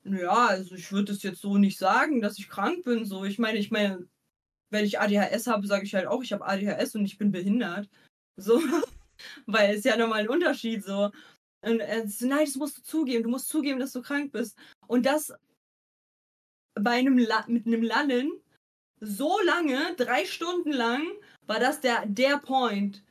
S1: ja, also ich würde es jetzt so nicht sagen, dass ich krank bin. So, ich meine, ich meine, wenn ich ADHS habe, sage ich halt auch, ich habe ADHS und ich bin behindert. So, weil es ja nochmal ein Unterschied so. Und er so, nein, das musst du zugeben, du musst zugeben, dass du krank bist. Und das bei einem La mit einem Lallen so lange, drei Stunden lang, war das der, der Point.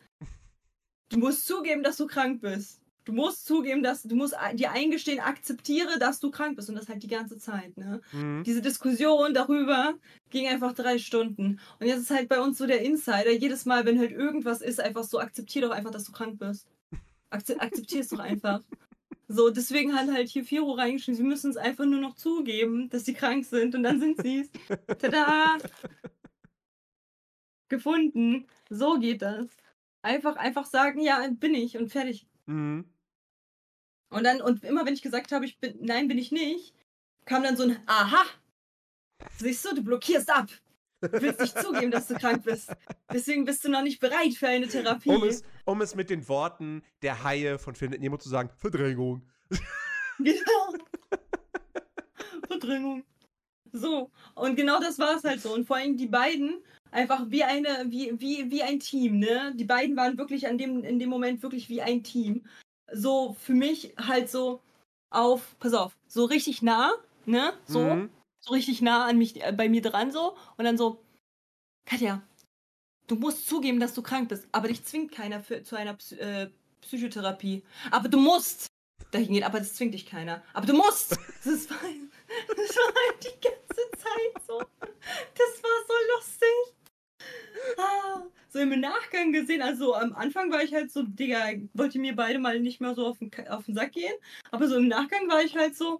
S1: Du musst zugeben, dass du krank bist. Du musst zugeben, dass du musst dir eingestehen, akzeptiere, dass du krank bist. Und das halt die ganze Zeit, ne?
S2: Mhm.
S1: Diese Diskussion darüber ging einfach drei Stunden. Und jetzt ist halt bei uns so der Insider, jedes Mal, wenn halt irgendwas ist, einfach so, akzeptier doch einfach, dass du krank bist. Akze akzeptier es doch einfach. So, deswegen hat halt hier Firo reingeschrieben, sie müssen es einfach nur noch zugeben, dass sie krank sind und dann sind sie es. Tada! Gefunden. So geht das. Einfach, einfach sagen, ja, bin ich und fertig.
S2: Mhm.
S1: Und dann, und immer wenn ich gesagt habe, ich bin, nein, bin ich nicht, kam dann so ein Aha! Siehst du, du blockierst ab. Du willst nicht zugeben, dass du krank bist. Deswegen bist du noch nicht bereit für eine Therapie.
S2: Um, es, um es mit den Worten der Haie von Findet Nemo zu sagen, Verdrängung.
S1: Genau. Verdrängung. So. Und genau das war es halt so. Und vor allem die beiden, einfach wie eine, wie, wie, wie ein Team, ne? Die beiden waren wirklich an dem, in dem Moment wirklich wie ein Team. So für mich halt so auf, pass auf, so richtig nah, ne? So.
S2: Mhm.
S1: so richtig nah an mich, äh, bei mir dran so und dann so, Katja, du musst zugeben, dass du krank bist, aber dich zwingt keiner für, zu einer Psy äh, Psychotherapie. Aber du musst dahin gehen, aber das zwingt dich keiner. Aber du musst! Das war, das war halt die ganze Zeit so. Das war so lustig. Ah, so im Nachgang gesehen, also am Anfang war ich halt so, Digga, wollte mir beide mal nicht mehr so auf den, auf den Sack gehen. Aber so im Nachgang war ich halt so,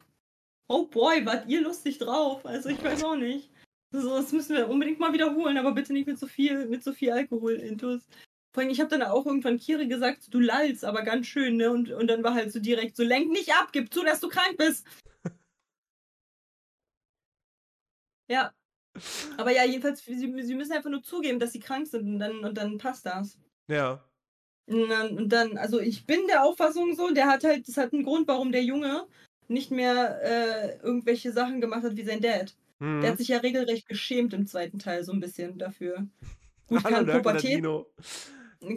S1: oh boy, wart ihr lustig drauf. Also ich weiß auch nicht. So, das müssen wir unbedingt mal wiederholen, aber bitte nicht mit so viel, mit so viel Alkohol intus. Vor allem, ich habe dann auch irgendwann Kiri gesagt, du lallst, aber ganz schön, ne? Und, und dann war halt so direkt so, lenk nicht ab, gib zu, dass du krank bist. Ja. Aber ja, jedenfalls, sie, sie müssen einfach nur zugeben, dass sie krank sind und dann, und dann passt das.
S2: Ja.
S1: Und dann, und dann, also ich bin der Auffassung so, der hat halt, das hat einen Grund, warum der Junge nicht mehr äh, irgendwelche Sachen gemacht hat wie sein Dad.
S2: Mhm.
S1: Der hat sich ja regelrecht geschämt im zweiten Teil so ein bisschen dafür. Gut,
S2: Hallo,
S1: kann
S2: Dirk
S1: Pubertät,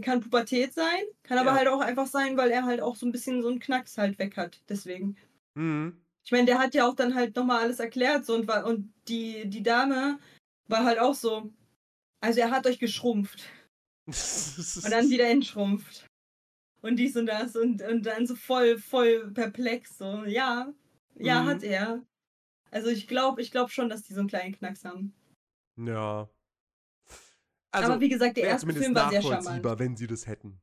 S1: kann Pubertät sein, kann aber
S2: Ja.
S1: halt auch einfach sein, weil er halt auch so ein bisschen so einen Knacks halt weg hat. Deswegen.
S2: Mhm.
S1: Ich meine, der hat ja auch dann halt nochmal alles erklärt so und war, und die, die Dame war halt auch so. Also er hat euch geschrumpft. Und dann wieder entschrumpft. Und dies und das und, und dann so voll, voll perplex. So, ja, ja,
S2: Mhm.
S1: hat er. Also ich glaube, ich glaube schon, dass die so einen kleinen Knacks haben.
S2: ja. Also,
S1: Aber wie gesagt, der erste Film war sehr
S2: nachvollziehbar,
S1: charmant.
S2: wenn sie das hätten.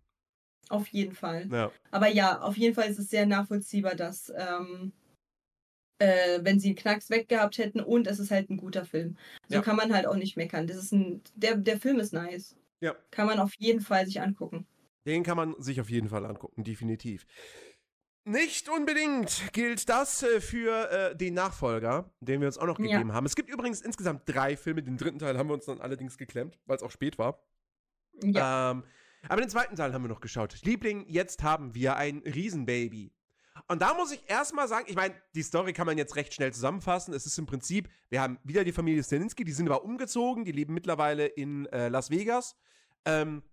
S1: Auf jeden Fall.
S2: Ja.
S1: Aber ja, auf jeden Fall ist es sehr nachvollziehbar, dass ähm, äh, wenn sie einen Knacks weggehabt hätten und es ist halt ein guter Film. So
S2: Ja.
S1: kann man halt auch nicht meckern. Das ist ein, der, der Film ist nice.
S2: Ja.
S1: Kann man auf jeden Fall sich angucken.
S2: Den kann man sich auf jeden Fall angucken, definitiv. Nicht unbedingt gilt das äh, für äh, den Nachfolger, den wir uns auch noch
S1: Ja.
S2: gegeben haben. Es gibt übrigens insgesamt drei Filme. Den dritten Teil haben wir uns dann allerdings geklemmt, weil es auch spät war.
S1: Ja.
S2: Ähm, aber den zweiten Teil haben wir noch geschaut. Liebling, jetzt haben wir ein Riesenbaby. Und da muss ich erstmal sagen, ich meine, die Story kann man jetzt recht schnell zusammenfassen. Es ist im Prinzip, wir haben wieder die Familie Stelinski, die sind aber umgezogen, die leben mittlerweile in äh, Las Vegas. Ähm,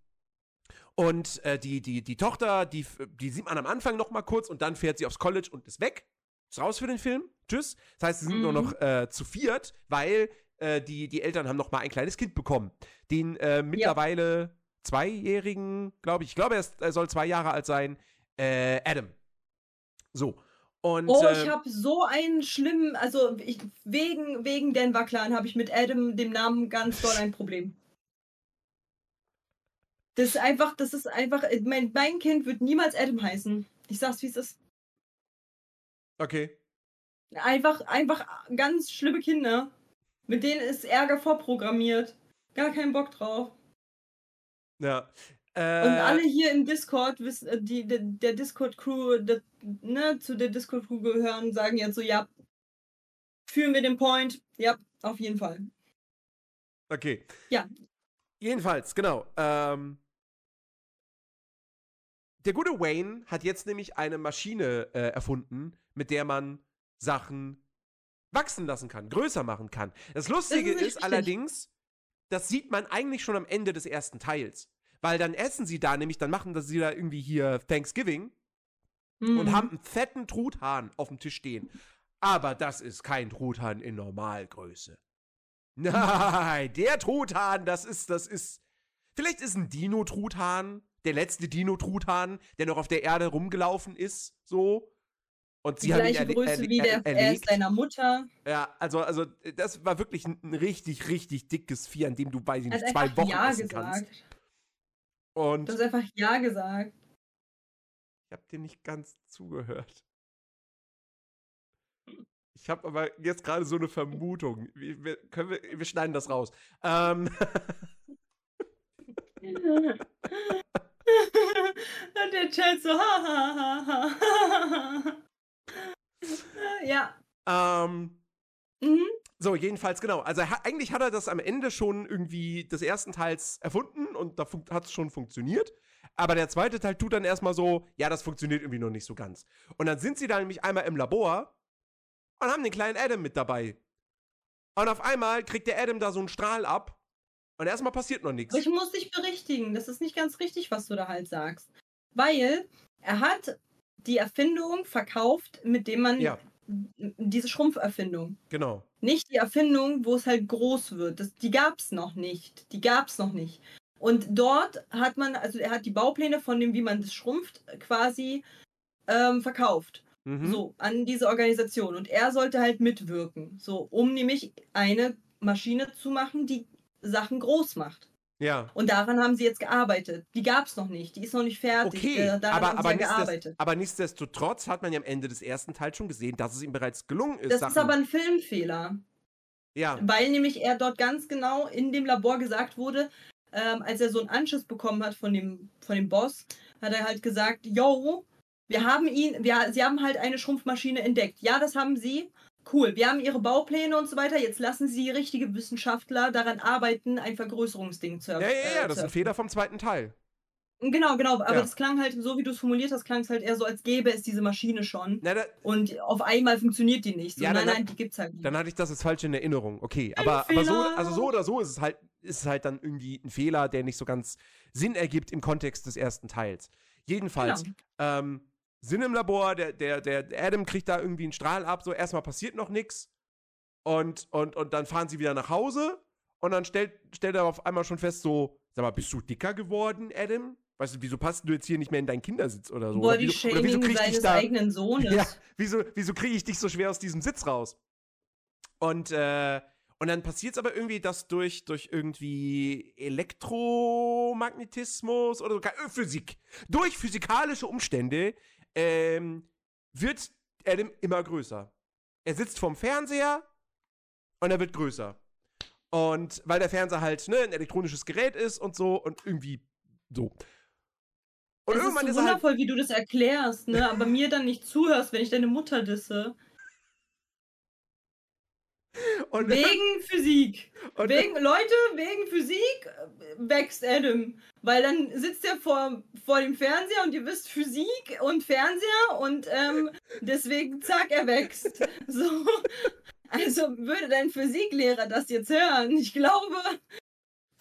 S2: Und äh, die, die, die Tochter, die, die sieht man am Anfang noch mal kurz und dann fährt sie aufs College und ist weg. Ist raus für den Film. Tschüss. Das heißt, sie sind nur
S1: Mhm.
S2: noch äh, zu viert, weil äh, die, die Eltern haben noch mal ein kleines Kind bekommen. Den äh, mittlerweile zweijährigen, glaube ich, ich glaube, er, ist, er soll zwei Jahre alt sein, äh, Adam. So. Und,
S1: Oh,
S2: äh,
S1: ich habe so einen schlimmen, also ich, wegen, wegen Denver Clan habe ich mit Adam, dem Namen, ganz doll ein Problem. Das ist einfach, das ist einfach, mein, mein Kind wird niemals Adam heißen. Ich sag's, wie es ist.
S2: okay.
S1: Einfach, einfach ganz schlimme Kinder. Mit denen ist Ärger vorprogrammiert. Gar keinen Bock drauf.
S2: Ja.
S1: Und
S2: Äh,
S1: alle hier im Discord, wissen, äh, die, der, Discord-Crew, ne, zu der Discord-Crew gehören, sagen jetzt so, ja, fühlen wir den Point. Ja, auf jeden Fall.
S2: Okay.
S1: Ja.
S2: Jedenfalls, genau. Ähm, der gute Wayne hat jetzt nämlich eine Maschine äh, erfunden, mit der man Sachen wachsen lassen kann, größer machen kann. Das Lustige
S1: nicht
S2: ist,
S1: richtig.
S2: allerdings, das sieht man eigentlich schon am Ende des ersten Teils. Weil dann essen sie da nämlich, dann machen sie da irgendwie hier Thanksgiving und
S1: Mhm.
S2: haben einen fetten Truthahn auf dem Tisch stehen. Aber das ist kein Truthahn in Normalgröße. Nein, der Truthahn, das ist, das ist. Vielleicht ist ein Dino-Truthahn, der letzte Dino-Truthahn, der noch auf der Erde rumgelaufen ist, so. Und
S1: die
S2: sie haben ihn
S1: gleiche Größe wie der
S2: er
S1: er ist
S2: erlegt.
S1: deiner Mutter.
S2: Ja, also, also, das war wirklich ein, ein richtig, richtig dickes Vieh, an dem du bei
S1: Er
S2: den
S1: hat
S2: zwei Wochen
S1: Ja
S2: essen
S1: gesagt.
S2: kannst. Und
S1: Du hast einfach Ja gesagt.
S2: Ich habe dir nicht ganz zugehört. Ich habe aber jetzt gerade so eine Vermutung. Wir, können wir, wir schneiden das raus. Ähm,
S1: Und der Chat so, ha, ha, ha, ha, ha. Ja.
S2: ähm,
S1: Mhm.
S2: so, jedenfalls genau. Also eigentlich hat er das am Ende schon irgendwie des ersten Teils erfunden und da hat es schon funktioniert. Aber der zweite Teil tut dann erstmal so, ja, das funktioniert irgendwie noch nicht so ganz. Und dann sind sie da nämlich einmal im Labor und haben den kleinen Adam mit dabei. Und auf einmal kriegt der Adam da so einen Strahl ab und erstmal passiert noch nichts.
S1: Ich muss dich berichtigen, das ist nicht ganz richtig, was du da halt sagst. Weil er hat die Erfindung verkauft, mit dem man
S2: Ja.
S1: diese Schrumpferfindung.
S2: Genau.
S1: Nicht die Erfindung, wo es halt groß wird. Das, die gab es noch nicht. Die gab es noch nicht. Und dort hat man, also er hat die Baupläne von dem, wie man das schrumpft, quasi ähm, verkauft.
S2: Mhm.
S1: So, an diese Organisation. Und er sollte halt mitwirken. So, um nämlich eine Maschine zu machen, die Sachen groß macht.
S2: Ja.
S1: Und daran haben sie jetzt gearbeitet. Die gab es noch nicht. Die ist noch nicht fertig.
S2: Okay,
S1: Äh, daran
S2: aber,
S1: haben
S2: aber,
S1: sie ja
S2: nichtsdest-
S1: gearbeitet.
S2: aber nichtsdestotrotz hat man ja am Ende des ersten Teils schon gesehen, dass es ihm bereits gelungen ist.
S1: Das
S2: Sachen,
S1: ist aber ein Filmfehler.
S2: ja,
S1: Weil nämlich er dort ganz genau in dem Labor gesagt wurde, ähm, als er so einen Anschiss bekommen hat von dem, von dem Boss, hat er halt gesagt, yo, wir haben ihn, wir, sie haben halt eine Schrumpfmaschine entdeckt. Ja, das haben sie. Cool, wir haben ihre Baupläne und so weiter. Jetzt lassen sie richtige Wissenschaftler daran arbeiten, ein Vergrößerungsding zu
S2: ja, ja, ja,
S1: äh,
S2: das ist ein Fehler vom zweiten Teil.
S1: Genau, genau. Aber
S2: Ja.
S1: das klang halt, so wie du es formuliert hast, klang es halt eher so, als gäbe es diese Maschine schon.
S2: Na, da,
S1: Und auf einmal funktioniert die nicht. So,
S2: Ja,
S1: nein,
S2: dann-
S1: nein, die gibt's halt nicht.
S2: dann hatte ich das jetzt falsch in Erinnerung. Okay, aber, aber so, also so oder so ist es halt, ist es halt dann irgendwie ein Fehler, der nicht so ganz Sinn ergibt im Kontext des ersten Teils. Jedenfalls,
S1: Genau.
S2: ähm, sind im Labor, der, der, der Adam kriegt da irgendwie einen Strahl ab, so erstmal passiert noch nichts. Und, und, und dann fahren sie wieder nach Hause und dann stellt, stellt er auf einmal schon fest, so, sag mal, bist du dicker geworden, Adam? Weißt du, wieso passt du jetzt hier nicht mehr in deinen Kindersitz oder so?
S1: Boah,
S2: oder
S1: die
S2: wieso, oder wieso krieg ich dich da,
S1: eigenen Sohnes.
S2: ja, wieso, wieso kriege ich dich so schwer aus diesem Sitz raus? Und, äh, und dann passiert es aber irgendwie, dass durch, durch irgendwie Elektromagnetismus oder sogar äh, Physik, durch physikalische Umstände, ähm, wird Adam immer größer. Er sitzt vorm Fernseher und er wird größer. Und weil der Fernseher halt ne, ein elektronisches Gerät ist und so und irgendwie so. Und
S1: es ist
S2: irgendwann
S1: so
S2: ist, er halt.
S1: wundervoll, wie du das erklärst, ne? aber mir dann nicht zuhörst, wenn ich deine Mutter disse.
S2: Und,
S1: Wegen Physik.
S2: und,
S1: Wegen, Leute, wegen Physik äh, wächst Adam. Weil dann sitzt er vor, vor dem Fernseher und ihr wisst Physik und Fernseher und ähm, deswegen, zack, er wächst. So. Also würde dein Physiklehrer das jetzt hören? Ich glaube,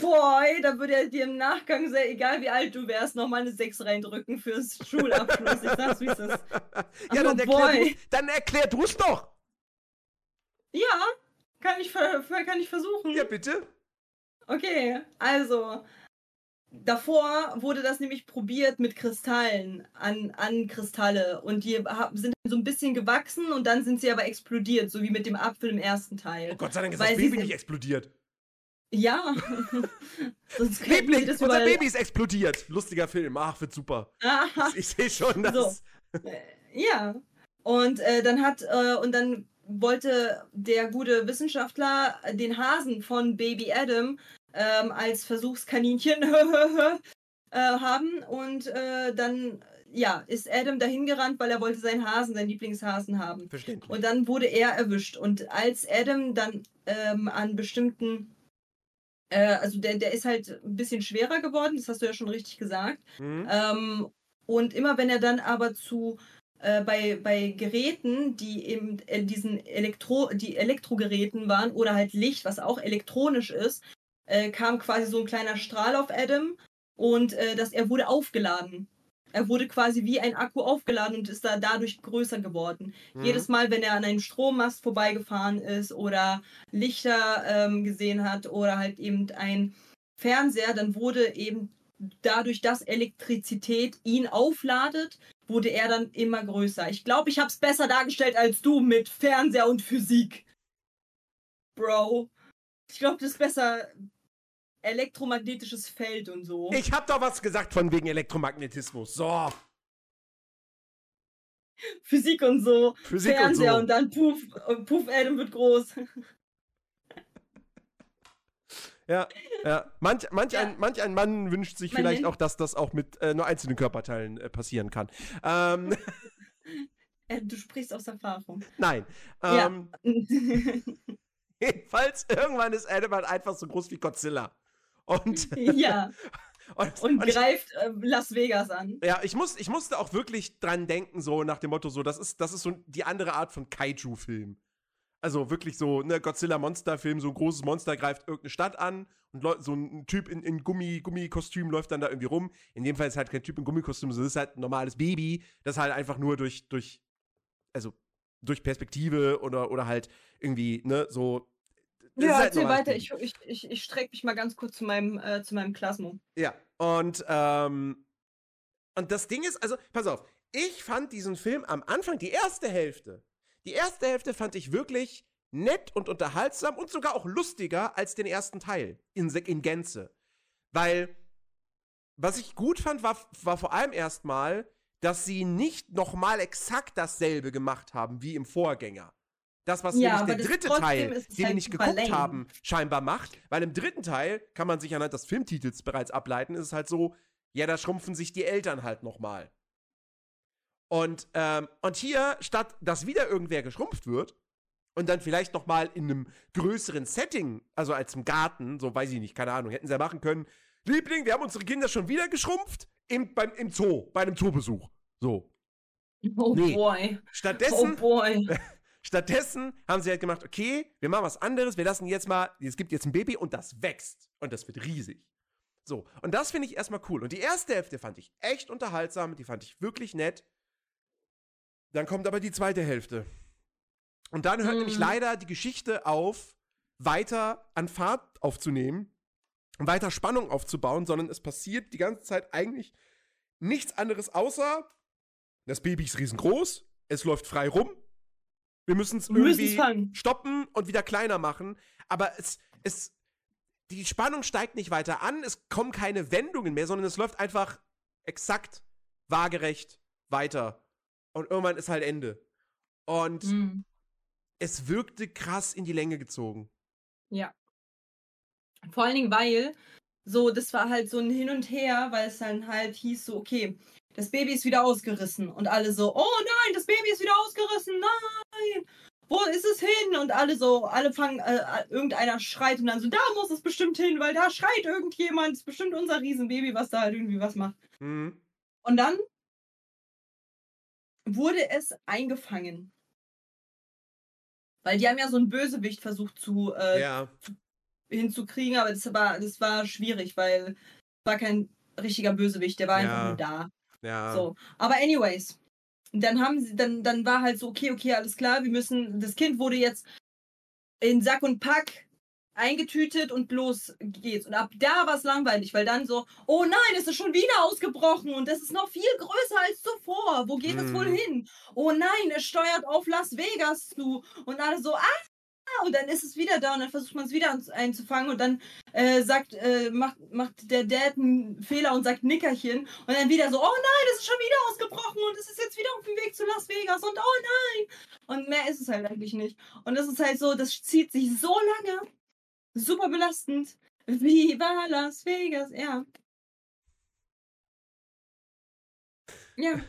S1: Boy, da würde er dir im Nachgang, sehr, egal wie alt du wärst, nochmal eine 6 reindrücken fürs Schulabschluss. Ich sag's, wie es ist.
S2: ja,
S1: Aber
S2: dann erklär, dann erklär du's doch.
S1: Ja, kann ich, kann ich versuchen.
S2: Ja, bitte.
S1: Okay, also davor wurde das nämlich probiert mit Kristallen an, an Kristalle und die sind so ein bisschen gewachsen und dann sind sie aber explodiert, so wie mit dem Apfel im ersten Teil.
S2: Oh Gott sei Dank ist
S1: Weil
S2: das
S1: sie
S2: Baby nicht explodiert.
S1: Ja. Sonst
S2: Liebling,
S1: das
S2: unser Baby ist explodiert. Lustiger Film. Ach, wird super.
S1: Aha.
S2: Ich sehe schon, dass.
S1: So. Ja. Und äh, dann hat äh, und dann wollte der gute Wissenschaftler den Hasen von Baby Adam ähm, als Versuchskaninchen äh, haben und äh, dann ja ist Adam dahin gerannt, weil er wollte seinen Hasen, seinen Lieblingshasen haben.
S2: Verständlich.
S1: Und dann wurde er erwischt. Und als Adam dann ähm, an bestimmten, äh, also der, der ist halt ein bisschen schwerer geworden, das hast du ja schon richtig gesagt.
S2: Mhm.
S1: Ähm, und immer wenn er dann aber zu äh, bei, bei Geräten, die eben äh, diesen Elektro, die Elektrogeräten waren oder halt Licht, was auch elektronisch ist, äh, kam quasi so ein kleiner Strahl auf Adam und äh, das, er wurde aufgeladen. Er wurde quasi wie ein Akku aufgeladen und ist da dadurch größer geworden.
S2: Mhm.
S1: Jedes Mal, wenn er an einem Strommast vorbeigefahren ist oder Lichter ähm, gesehen hat oder halt eben ein Fernseher, dann wurde eben dadurch, dass Elektrizität ihn aufladet, wurde er dann immer größer. Ich glaube, ich habe es besser dargestellt als du mit Fernseher und Physik. Bro. Ich glaube, das ist besser elektromagnetisches Feld und so.
S2: Ich hab doch was gesagt von wegen Elektromagnetismus. So.
S1: Physik und so.
S2: Physik
S1: Fernseher
S2: und
S1: und,
S2: so.
S1: dann Puff, und Puff Adam wird groß.
S2: Ja, ja. Manch, manch,
S1: Ja.
S2: Ein, manch ein Mann wünscht sich
S1: Man
S2: vielleicht auch, dass das auch mit äh, nur einzelnen Körperteilen äh, passieren kann. Ähm,
S1: Äh, Du sprichst aus Erfahrung.
S2: nein.
S1: Ja.
S2: Ähm, Jedenfalls, irgendwann ist Adam halt einfach so groß wie Godzilla. Und,
S1: ja,
S2: und,
S1: und
S2: und ich,
S1: greift äh, Las Vegas an.
S2: ja, ich, muss, ich musste auch wirklich dran denken, so nach dem Motto, so, das ist, das ist so die andere Art von Kaiju-Film. Also wirklich so, ne, Godzilla-Monster-Film, so ein großes Monster greift irgendeine Stadt an und so ein Typ in, in Gummi, Gummikostüm läuft dann da irgendwie rum. In dem Fall ist halt kein Typ in Gummikostüm, sondern es ist halt ein normales Baby, das halt einfach nur durch, durch, also durch Perspektive oder, oder halt irgendwie, ne, so.
S1: Ja,
S2: halt
S1: erzähl weiter. Ich, ich, ich, ich strecke mich mal ganz kurz zu meinem, äh, zu meinem Klasmo.
S2: Ja, und, ähm, und das Ding ist, also, pass auf, ich fand diesen Film am Anfang, die erste Hälfte, die erste Hälfte fand ich wirklich nett und unterhaltsam und sogar auch lustiger als den ersten Teil in, in Gänze. Weil, was ich gut fand, war, war vor allem erstmal, dass sie nicht nochmal exakt dasselbe gemacht haben wie im Vorgänger. Das, was
S1: Ja,
S2: nämlich der dritte Teil, den wir
S1: halt
S2: nicht geguckt
S1: lame.
S2: haben, scheinbar macht. Weil im dritten Teil kann man sich anhand des Filmtitels bereits ableiten, ist es halt so, ja, da schrumpfen sich die Eltern halt nochmal. Und, ähm, und hier, statt dass wieder irgendwer geschrumpft wird und dann vielleicht nochmal in einem größeren Setting, also als im Garten, so weiß ich nicht, keine Ahnung, hätten sie ja machen können, Liebling, wir haben unsere Kinder schon wieder geschrumpft im, beim, im Zoo, bei einem Zoobesuch. So.
S1: Oh
S2: Nee.
S1: boy. Oh
S2: Stattdessen,
S1: boy.
S2: stattdessen haben sie halt gemacht, okay, wir machen was anderes, wir lassen jetzt mal, es gibt jetzt ein Baby und das wächst. Und das wird riesig. So, und das finde ich erstmal cool. Und die erste Hälfte fand ich echt unterhaltsam, die fand ich wirklich nett. Dann kommt aber die zweite Hälfte. Und dann hört
S1: Mhm.
S2: nämlich leider die Geschichte auf, weiter an Fahrt aufzunehmen, weiter Spannung aufzubauen, sondern es passiert die ganze Zeit eigentlich nichts anderes außer, das Baby ist riesengroß, es läuft frei rum, wir müssen es irgendwie stoppen und wieder kleiner machen, aber es, es, die Spannung steigt nicht weiter an, es kommen keine Wendungen mehr, sondern es läuft einfach exakt, waagerecht weiter. Und irgendwann ist halt Ende. Und
S1: Mhm.
S2: es wirkte krass in die Länge gezogen.
S1: Ja. Vor allen Dingen, weil so, das war halt so ein Hin und Her, weil es dann halt hieß so, okay, das Baby ist wieder ausgerissen. Und alle so, oh nein, das Baby ist wieder ausgerissen, nein! Wo ist es hin? Und alle so, alle fangen, äh, irgendeiner schreit und dann so, da muss es bestimmt hin, weil da schreit irgendjemand, das ist bestimmt unser Riesenbaby, was da halt irgendwie was macht.
S2: Mhm.
S1: Und dann wurde es eingefangen. Weil die haben ja so einen Bösewicht versucht zu, äh,
S2: Ja.
S1: hinzukriegen, aber das war, das war schwierig, weil es war kein richtiger Bösewicht, der war einfach
S2: Ja.
S1: nur da.
S2: Ja.
S1: So. Aber anyways, dann haben sie, dann, dann war halt so, okay, okay, alles klar, wir müssen, das Kind wurde jetzt in Sack und Pack eingetütet und los geht's. Und ab da war es langweilig, weil dann so, oh nein, es ist schon wieder ausgebrochen und es ist noch viel größer als zuvor. Wo geht es wohl
S2: Mhm.
S1: hin? Oh nein, es steuert auf Las Vegas zu. Und alle so, ah! Und dann ist es wieder da und dann versucht man es wieder einzufangen und dann äh, sagt, äh, macht, macht der Dad einen Fehler und sagt Nickerchen und dann wieder so, oh nein, es ist schon wieder ausgebrochen und es ist jetzt wieder auf dem Weg zu Las Vegas und oh nein. Und mehr ist es halt eigentlich nicht. Und das ist halt so, das zieht sich so lange. Super belastend. Viva Las Vegas, ja. Ja,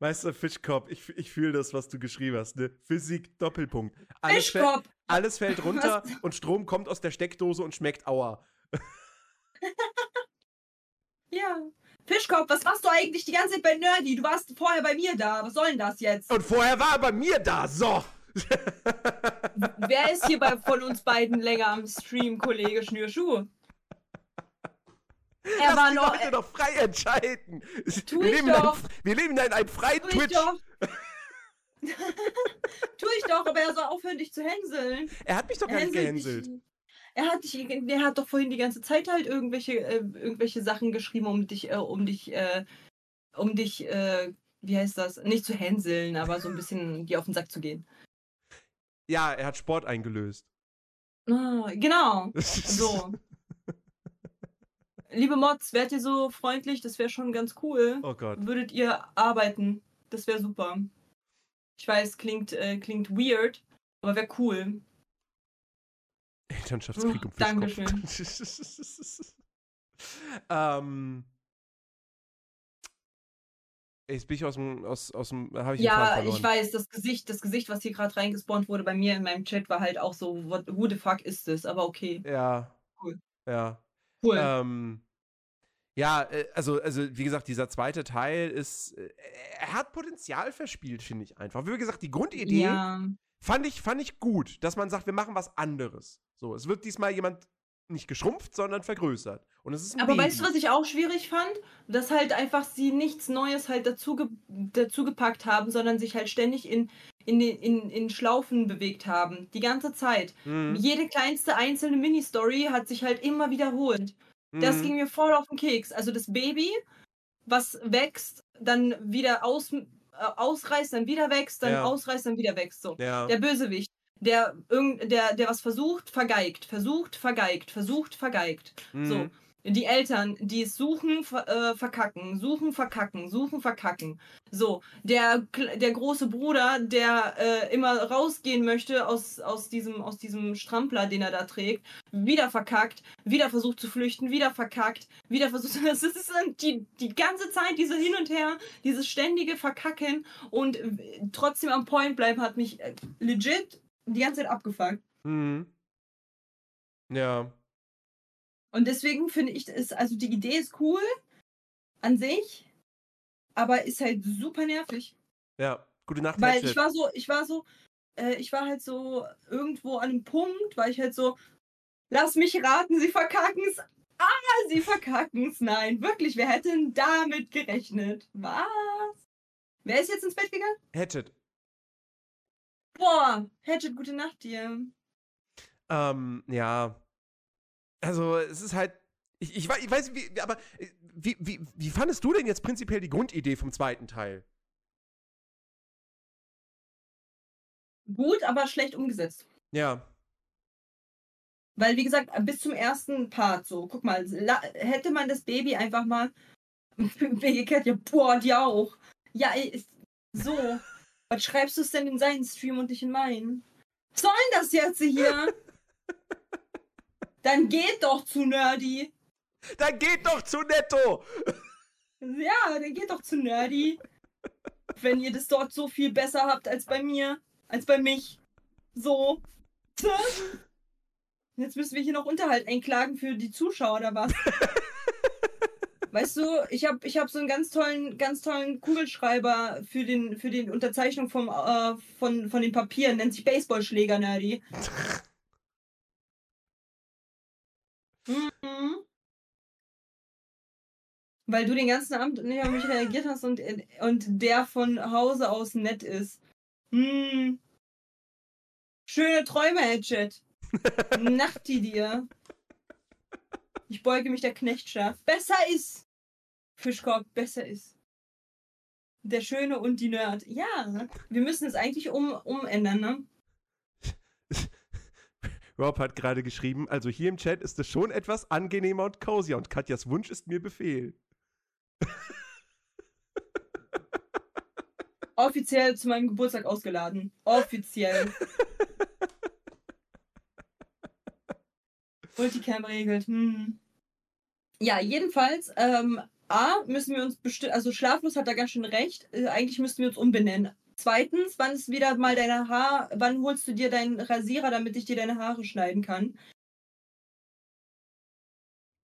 S2: Meister Fischkopf, ich, ich fühle das, was du geschrieben hast. Ne? Physik, Doppelpunkt. Alles, fällt,
S1: Fischkopf.
S2: alles fällt runter und Strom kommt aus der Steckdose und schmeckt Aua.
S1: Ja. Fischkopf, was machst du eigentlich die ganze Zeit bei Nerdy? Du warst vorher bei mir da. Was soll denn das jetzt?
S2: Und vorher war er bei mir da. So.
S1: Wer ist hier bei, von uns beiden länger am Stream, Kollege Schnürschuh? Er
S2: Lass
S1: war
S2: die
S1: noch.
S2: Leute doch frei entscheiden.
S1: Tu
S2: wir,
S1: ich
S2: leben in einem,
S1: doch.
S2: wir leben in einem freien
S1: Tu ich
S2: Twitch.
S1: doch. tu ich doch, aber er soll aufhören, dich zu hänseln.
S2: Er hat mich doch gar nicht
S1: Hänselt
S2: gehänselt.
S1: dich- Er hat dich, er hat doch vorhin die ganze Zeit halt irgendwelche, äh, irgendwelche Sachen geschrieben, um dich, äh, um dich, äh, um dich, äh, wie heißt das? Nicht zu hänseln, aber so ein bisschen dir auf den Sack zu gehen.
S2: Ja, er hat Sport eingelöst.
S1: Ah, genau. So. Liebe Mods, wärt ihr so freundlich? Das wäre schon ganz cool.
S2: Oh Gott.
S1: Würdet ihr arbeiten? Das wäre super. Ich weiß, klingt, äh, klingt weird, aber wäre cool.
S2: Elternschaftskrieg
S1: Oh,
S2: um Fischkopf. ähm. Jetzt bin ich aus dem, aus, aus dem, habe ich
S1: Ja, ich weiß, das Gesicht, das Gesicht, was hier gerade reingespawnt wurde bei mir in meinem Chat, war halt auch so, what, who the fuck ist das? Aber okay,
S2: Ja.
S1: Cool.
S2: Ja.
S1: Cool.
S2: Ähm, ja, äh, also, also wie gesagt, dieser zweite Teil ist, äh, er hat Potenzial verspielt, finde ich einfach. Wie gesagt, die Grundidee
S1: ja,
S2: fand ich, fand ich gut, dass man sagt, wir machen was anderes. So, es wird diesmal jemand nicht geschrumpft, sondern vergrößert. Und es ist
S1: aber
S2: Baby.
S1: weißt du, was ich auch schwierig fand? Dass halt einfach sie nichts Neues halt dazu, ge dazu gepackt haben, sondern sich halt ständig in, in, in, in Schlaufen bewegt haben. Die ganze Zeit.
S2: Mhm.
S1: Jede kleinste einzelne Mini-Story hat sich halt immer wiederholt. Das
S2: Mhm.
S1: ging mir voll auf den Keks. Also das Baby, was wächst, dann wieder aus, äh, ausreißt, dann wieder wächst, dann
S2: Ja.
S1: ausreißt, dann wieder wächst. So.
S2: Ja.
S1: Der Bösewicht, der, irgend, der, der was versucht, vergeigt, versucht, vergeigt, versucht, vergeigt. So. Die Eltern, die es suchen, äh, verkacken, suchen, verkacken, suchen, verkacken. So, der, der große Bruder, der äh, immer rausgehen möchte aus, aus, diesem, aus diesem Strampler, den er da trägt, wieder verkackt, wieder versucht zu flüchten, wieder verkackt, wieder versucht. Das ist die, die ganze Zeit diese Hin und Her, dieses ständige Verkacken und äh, trotzdem am Point bleiben hat mich äh, legit die ganze Zeit abgefuckt.
S2: Mhm. Ja.
S1: Und deswegen finde ich, ist, also die Idee ist cool an sich, aber ist halt super nervig.
S2: Ja. Gute Nacht,
S1: Weil ich war so, ich war so, äh, ich war halt so irgendwo an einem Punkt, weil ich halt so, lass mich raten, sie verkacken's. Ah, sie verkacken's. Nein, wirklich, wer hätte denn damit gerechnet? Was? Wer ist jetzt ins Bett gegangen?
S2: Hatchet.
S1: Boah, Hatchet, gute Nacht dir.
S2: Ähm, ja. Also, es ist halt. Ich, ich, ich weiß, wie, aber wie, wie, wie fandest du denn jetzt prinzipiell die Grundidee vom zweiten Teil?
S1: Gut, aber schlecht umgesetzt.
S2: Ja.
S1: Weil, wie gesagt, bis zum ersten Part so, guck mal, hätte man das Baby einfach mal wegekehrt, ja, boah, die auch. Ja, ey, ist so. Was schreibst du es denn in seinen Stream und nicht in meinen? Was soll denn das jetzt hier? Dann geht doch zu Nerdy.
S2: Dann geht doch zu Netto!
S1: Ja, dann geht doch zu Nerdy. Wenn ihr das dort so viel besser habt als bei mir, als bei mich. So. Jetzt müssen wir hier noch Unterhalt einklagen für die Zuschauer oder was? Weißt du, ich habe ich hab so einen ganz tollen, ganz tollen Kugelschreiber für den für den Unterzeichnung vom, äh, von, von den Papieren, nennt sich Baseballschläger Nerdy. Mhm. Weil du den ganzen Abend nicht auf mich reagiert hast und, und der von Hause aus nett ist. Hm. Schöne Träume, Hedget. Nachti dir. Ich beuge mich der Knechtschaft. Besser ist. Fischkorb, besser ist. Der Schöne und die Nerd. Ja, wir müssen es eigentlich um, umändern, ne?
S2: Rob hat gerade geschrieben, also hier im Chat ist es schon etwas angenehmer und cozier und Katjas Wunsch ist mir Befehl.
S1: Offiziell zu meinem Geburtstag ausgeladen. Offiziell. Multicam regelt. Hm. Ja, jedenfalls, ähm, A, müssen wir uns bestimmt, also Schlaflos hat da ganz schön recht. Äh, eigentlich müssten wir uns umbenennen. Zweitens, wann ist wieder mal deine Haar, wann holst du dir deinen Rasierer, damit ich dir deine Haare schneiden kann?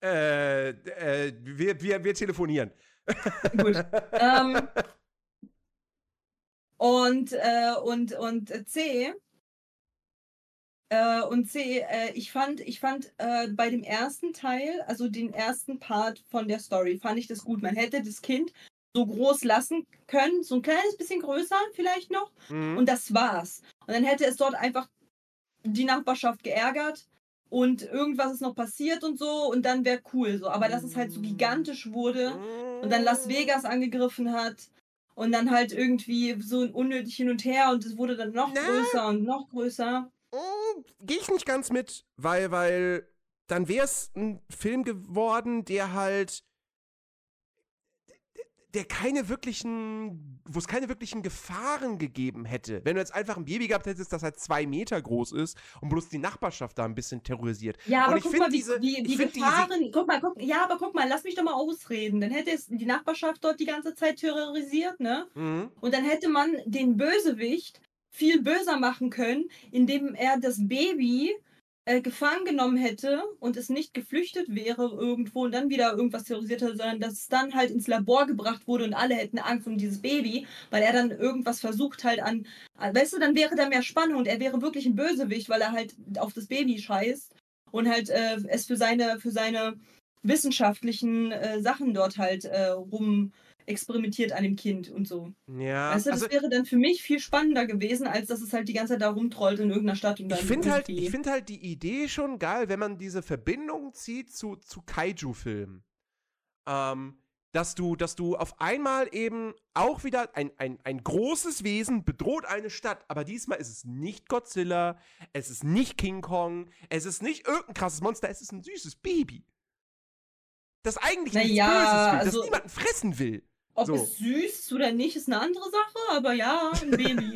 S2: Äh, äh, wir, wir, wir telefonieren.
S1: Gut. ähm, und, äh, und, und C. Äh, und C, äh, ich fand, ich fand äh, bei dem ersten Teil, also den ersten Part von der Story, fand ich das gut. Man hätte das Kind so groß lassen können, so ein kleines bisschen größer vielleicht noch.
S2: Mhm.
S1: Und das war's. Und dann hätte es dort einfach die Nachbarschaft geärgert und irgendwas ist noch passiert und so und dann wäre cool so. Aber dass es halt so gigantisch wurde und dann Las Vegas angegriffen hat und dann halt irgendwie so unnötig hin und her und es wurde dann noch
S2: Na?
S1: größer und noch größer.
S2: Gehe ich nicht ganz mit, weil, weil dann wäre es ein Film geworden, der halt der keine wirklichen, wo es keine wirklichen Gefahren gegeben hätte. Wenn du jetzt einfach ein Baby gehabt hättest, das halt zwei Meter groß ist und bloß die Nachbarschaft da ein bisschen terrorisiert.
S1: Ja, aber
S2: ich
S1: guck mal, wie,
S2: diese-
S1: die, die
S2: find diese-
S1: Gefahren. Guck mal, guck, ja, aber guck mal, lass mich doch mal ausreden. Dann hätte es die Nachbarschaft dort die ganze Zeit terrorisiert, ne?
S2: Mhm.
S1: Und dann hätte man den Bösewicht viel böser machen können, indem er das Baby äh, gefangen genommen hätte und es nicht geflüchtet wäre irgendwo und dann wieder irgendwas terrorisiert hätte, sondern dass es dann halt ins Labor gebracht wurde und alle hätten Angst um dieses Baby, weil er dann irgendwas versucht halt an, an- weißt du, dann wäre da mehr Spannung und er wäre wirklich ein Bösewicht, weil er halt auf das Baby scheißt und halt äh, es für seine, für seine wissenschaftlichen äh, Sachen dort halt äh, rum experimentiert an dem Kind und so.
S2: Ja,
S1: Weißt du, das
S2: also
S1: wäre dann für mich viel spannender gewesen, als dass es halt die ganze Zeit da rumtrollt in irgendeiner Stadt und dann
S2: ich finde halt, ich find halt die Idee schon geil, wenn man diese Verbindung zieht zu, zu Kaiju-Filmen. Ähm, dass du, dass du auf einmal eben auch wieder ein, ein, ein großes Wesen bedroht eine Stadt, aber diesmal ist es nicht Godzilla, es ist nicht King Kong, es ist nicht irgendein krasses Monster, es ist ein süßes Baby. Das eigentlich
S1: Na
S2: nichts Böses will,
S1: also-
S2: das niemanden fressen will.
S1: Ob
S2: so.
S1: es süß ist oder nicht, ist eine andere Sache, aber ja, ein Baby.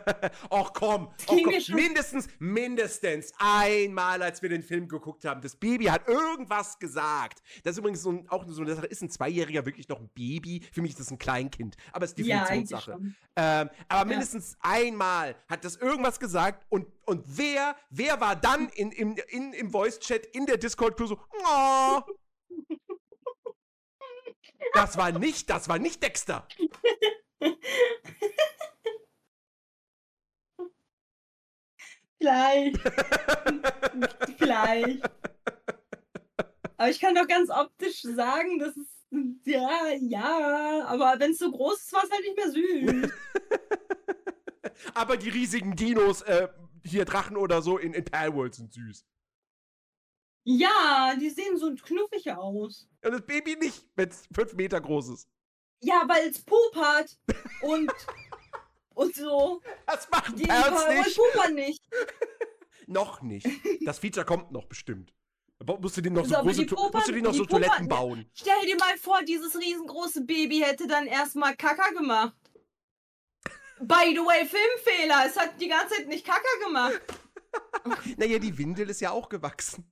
S2: Och komm,
S1: ging
S2: komm. mindestens, mindestens einmal, als wir den Film geguckt haben, das Baby hat irgendwas gesagt. Das ist übrigens so ein, auch so eine Sache, ist ein Zweijähriger wirklich noch ein Baby? Für mich ist das ein Kleinkind, aber es ist
S1: ja,
S2: Definitionssache.
S1: schon.
S2: ähm, aber mindestens einmal hat das irgendwas gesagt und, und wer, wer war dann in, im, in, im Voice-Chat in der Discord-Crew so, oh. Das war nicht, das war nicht Dexter.
S1: Vielleicht. Vielleicht. Aber ich kann doch ganz optisch sagen, dass es. Ja, ja. Aber wenn es so groß ist, war es halt nicht mehr süß.
S2: Aber die riesigen Dinos, äh, hier Drachen oder so in, in Palworld sind süß.
S1: Ja, die sehen so knuffig aus.
S2: Und das Baby nicht, wenn es fünf Meter groß ist.
S1: Ja, weil es Pup hat. Und. und so.
S2: Das macht
S1: Die
S2: Perls nicht.
S1: pupern nicht.
S2: Noch nicht. Das Feature kommt noch bestimmt. Musst du dir noch so,
S1: So,
S2: große
S1: Puppern-
S2: musst du dir noch so Toiletten bauen.
S1: Stell dir mal vor, dieses riesengroße Baby hätte dann erstmal Kaka gemacht. By the way, Filmfehler. Es hat die ganze Zeit nicht Kaka gemacht.
S2: Naja, die Windel ist ja auch gewachsen.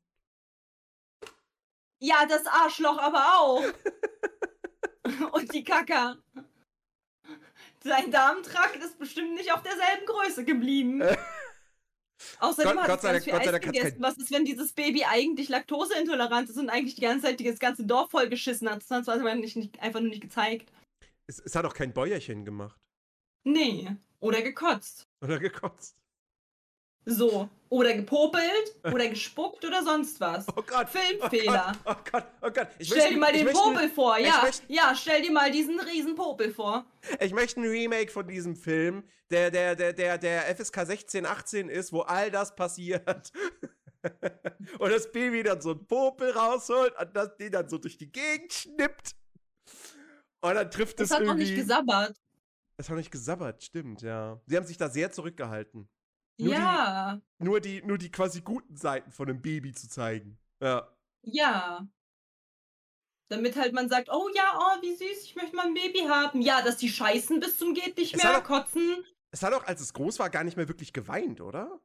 S1: Ja, das Arschloch aber auch. Und die Kaka. Sein Darmtrakt ist bestimmt nicht auf derselben Größe geblieben.
S2: Äh.
S1: Außerdem
S2: Gott-
S1: hat
S2: Gott
S1: ganz
S2: Dank-
S1: viel
S2: Gott
S1: Eis
S2: Dank
S1: gegessen. Was ist, wenn dieses Baby eigentlich laktoseintolerant ist und eigentlich die ganze Zeit das ganze Dorf voll geschissen hat? Das hat es nicht, nicht, einfach nur nicht gezeigt.
S2: Es, es hat auch kein Bäuerchen gemacht.
S1: Nee. Oder gekotzt.
S2: Oder gekotzt.
S1: So. Oder gepopelt oder gespuckt oder sonst was.
S2: Oh Gott.
S1: Filmfehler.
S2: Oh Gott, oh Gott, oh Gott. Ich
S1: Stell dir mal den Popel vor, ja.
S2: möchte-
S1: Ja, stell dir mal diesen riesen Popel vor.
S2: Ich möchte ein Remake von diesem Film, der, der, der, der, der FSK 16, 18 ist, wo all das passiert. und das Baby dann so einen Popel rausholt und das, den dann so durch die Gegend schnippt. Und dann trifft
S1: Das
S2: es
S1: hat noch
S2: irgendwie.
S1: nicht gesabbert.
S2: Es hat noch nicht gesabbert, stimmt, ja. Sie haben sich da sehr zurückgehalten. Nur
S1: Ja,
S2: Nur die, nur die quasi guten Seiten von einem Baby zu zeigen. Ja.
S1: ja. Damit halt man sagt, oh ja, oh, wie süß, ich möchte mal ein Baby haben. Ja, dass die scheißen bis zum geht nicht
S2: Es
S1: mehr,
S2: auch-
S1: kotzen.
S2: Es hat auch, als es groß war, gar nicht mehr wirklich geweint, oder?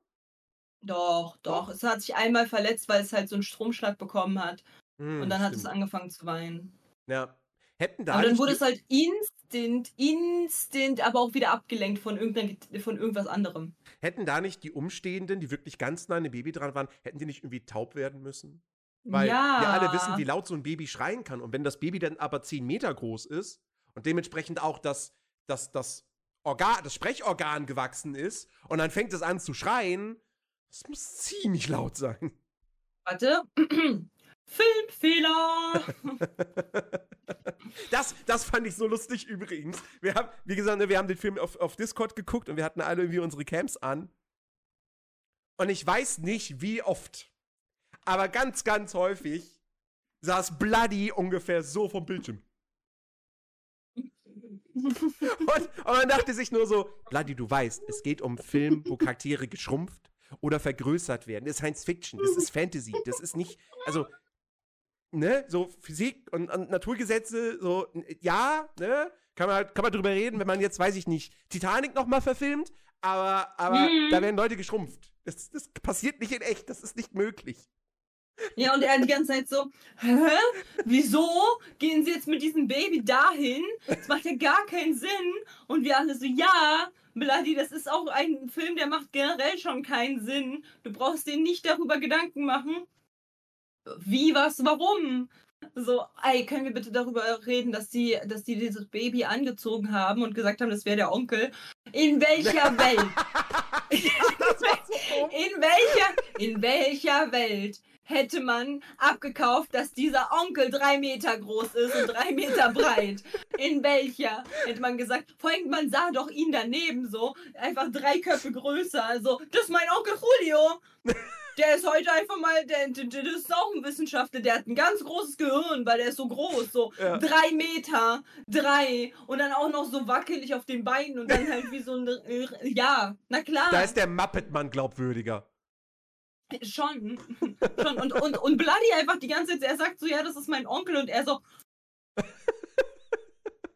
S1: Doch, doch. Es hat sich einmal verletzt, weil es halt so einen Stromschlag bekommen hat.
S2: Hm,
S1: Und dann hat es
S2: stimmt.
S1: angefangen zu weinen.
S2: Ja. Hätten da
S1: Aber dann
S2: nicht
S1: wurde
S2: die-
S1: es halt instant, instant, aber auch wieder abgelenkt von, von irgendwas anderem.
S2: Hätten da nicht die Umstehenden, die wirklich ganz nah an dem Baby dran waren, hätten die nicht irgendwie taub werden müssen? Weil
S1: ja.
S2: wir alle wissen, wie laut so ein Baby schreien kann. Und wenn das Baby dann aber 10 Meter groß ist und dementsprechend auch das, das, das, Organ, das Sprechorgan gewachsen ist und dann fängt es an zu schreien, das muss ziemlich laut sein.
S1: Warte. Filmfehler.
S2: Das, das fand ich so lustig übrigens. Wir haben, wie gesagt, ne, wir haben den Film auf, auf Discord geguckt und wir hatten alle irgendwie unsere Cams an. Und ich weiß nicht, wie oft, aber ganz, ganz häufig saß Bloody ungefähr so vom Bildschirm. Und, und man dachte sich nur so, Bloody, du weißt, es geht um Film, wo Charaktere geschrumpft oder vergrößert werden. Das ist Science Fiction, das ist Fantasy, das ist nicht, also, ne, so Physik und, und Naturgesetze, so, ja, ne, kann man, kann man drüber reden, wenn man jetzt, weiß ich nicht, Titanic nochmal verfilmt, aber, aber
S1: Mhm.
S2: da werden Leute geschrumpft. Das, das passiert nicht in echt, das ist nicht möglich.
S1: Ja, und er die ganze Zeit so, hä? Wieso gehen sie jetzt mit diesem Baby dahin? Das macht ja gar keinen Sinn. Und wir alle so, ja, Bloody, das ist auch ein Film, der macht generell schon keinen Sinn. Du brauchst dir nicht darüber Gedanken machen. Wie, was, warum? So, ey, können wir bitte darüber reden, dass die, dass die dieses Baby angezogen haben und gesagt haben, das wäre der Onkel? In welcher Welt? In welcher, in welcher Welt hätte man abgekauft, dass dieser Onkel drei Meter groß ist und drei Meter breit? In welcher hätte man gesagt, vor allem man sah doch ihn daneben so, einfach drei Köpfe größer. Also, das ist mein Onkel Julio. Der ist heute einfach mal, der, der, ist auch ein Wissenschaftler, der hat ein ganz großes Gehirn, weil der ist so groß, so
S2: Ja.
S1: drei Meter, drei und dann auch noch so wackelig auf den Beinen und dann halt wie so ein, ja, na klar.
S2: Da ist der Muppet-Mann glaubwürdiger.
S1: Schon. Schon. Und, und, und Bloody einfach die ganze Zeit, er sagt so, ja, das ist mein Onkel und er so.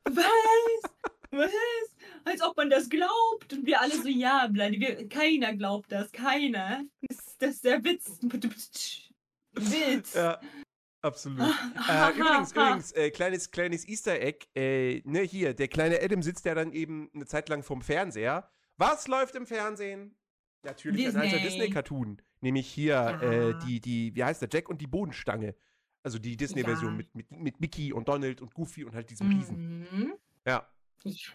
S1: Was? Was? Als ob man das glaubt. Und wir alle so, ja, Bloody, wir, keiner glaubt das, keiner. Das, das ist der Witz. Witz.
S2: Ja, absolut. äh, übrigens, übrigens, äh, kleines, kleines Easter Egg. Äh, ne, hier, der kleine Adam sitzt ja dann eben eine Zeit lang vorm Fernseher. Was läuft im Fernsehen? Natürlich ein alter
S1: Disney.
S2: Disney-Cartoon. Nämlich hier
S1: Ja.
S2: äh, die, die, wie heißt der, Jack und die Bodenstange. Also die Disney-Version
S1: Ja.
S2: mit, mit, mit Mickey und Donald und Goofy und halt diesem Riesen.
S1: Mhm.
S2: Ja,
S1: Ich-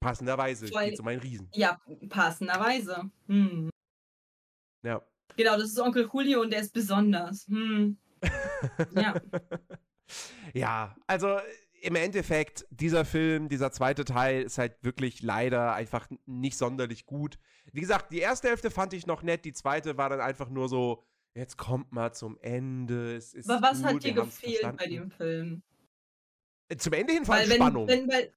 S2: passenderweise
S1: Weil-
S2: geht um einen Riesen.
S1: Ja, passenderweise. Hm.
S2: Ja.
S1: Genau, das ist Onkel Julio und der ist besonders. Hm. Ja.
S2: Ja, also im Endeffekt, dieser Film, dieser zweite Teil ist halt wirklich leider einfach nicht sonderlich gut. Wie gesagt, die erste Hälfte fand ich noch nett, die zweite war dann einfach nur so, jetzt kommt mal zum Ende. Es ist
S1: Aber was
S2: gut,
S1: hat dir gefehlt bei dem Film?
S2: Zum Ende hin fand ich Spannung.
S1: wenn, weil,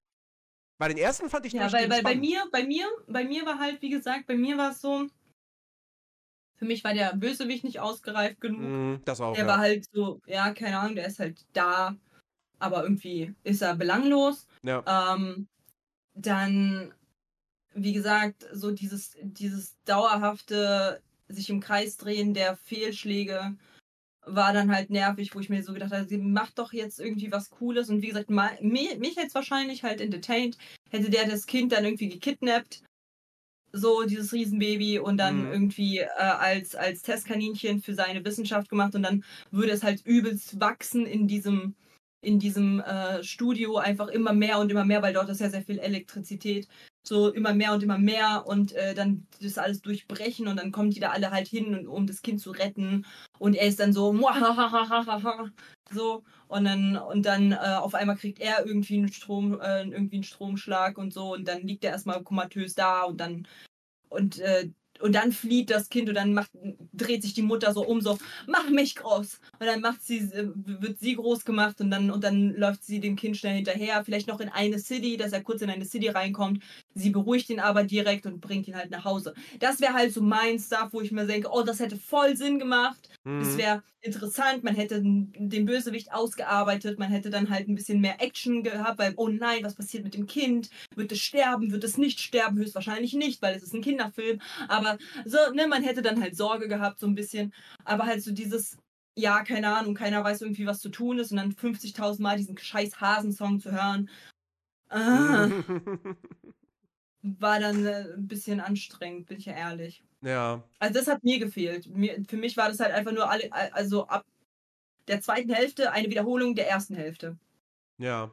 S2: Bei den ersten fand ich
S1: Ja, weil, weil bei mir, bei mir, bei mir war halt, wie gesagt, bei mir war es so, für mich war der Bösewicht nicht ausgereift genug.
S2: Mm, das auch,
S1: der
S2: ja.
S1: war halt so, ja, keine Ahnung, der ist halt da, aber irgendwie ist er belanglos.
S2: ja.
S1: Ähm, dann, wie gesagt, so dieses, dieses dauerhafte sich im Kreis drehen der Fehlschläge war dann halt nervig, wo ich mir so gedacht habe, sie macht doch jetzt irgendwie was Cooles. Und wie gesagt, mich, mich jetzt wahrscheinlich halt entertained, hätte der das Kind dann irgendwie gekidnappt, so dieses Riesenbaby, und dann
S2: Mhm.
S1: irgendwie äh, als, als Testkaninchen für seine Wissenschaft gemacht und dann würde es halt übelst wachsen in diesem in diesem äh, Studio einfach immer mehr und immer mehr, weil dort ist ja sehr viel Elektrizität. So immer mehr und immer mehr und äh, dann das alles durchbrechen und dann kommen die da alle halt hin, um das Kind zu retten. Und er ist dann so so. Und dann und dann äh, auf einmal kriegt er irgendwie einen Strom äh, irgendwie einen Stromschlag und so. Und dann liegt er erstmal komatös da und dann und äh, und dann flieht das Kind und dann macht, dreht sich die Mutter so um, so, mach mich groß. Und dann macht sie, äh, wird sie groß gemacht und dann, und dann läuft sie dem Kind schnell hinterher, vielleicht noch in eine City, dass er kurz in eine City reinkommt. Sie beruhigt ihn aber direkt und bringt ihn halt nach Hause. Das wäre halt so mein Stuff, wo ich mir denke, oh, das hätte voll Sinn gemacht. Das
S2: Mhm.
S1: wäre interessant, man hätte den Bösewicht ausgearbeitet, man hätte dann halt ein bisschen mehr Action gehabt, weil, oh nein, was passiert mit dem Kind? Wird es sterben? Wird es nicht sterben? Höchstwahrscheinlich nicht, weil es ist ein Kinderfilm. Aber so, ne, man hätte dann halt Sorge gehabt, so ein bisschen. Aber halt so dieses, ja, keine Ahnung, keiner weiß irgendwie, was zu tun ist und dann 50.000 Mal diesen scheiß Hasensong zu hören. Ah, war dann äh, ein bisschen anstrengend, bin ich ja ehrlich.
S2: ja.
S1: Also das hat mir gefehlt. Mir, für mich war das halt einfach nur alle, also ab der zweiten Hälfte eine Wiederholung der ersten Hälfte.
S2: Ja.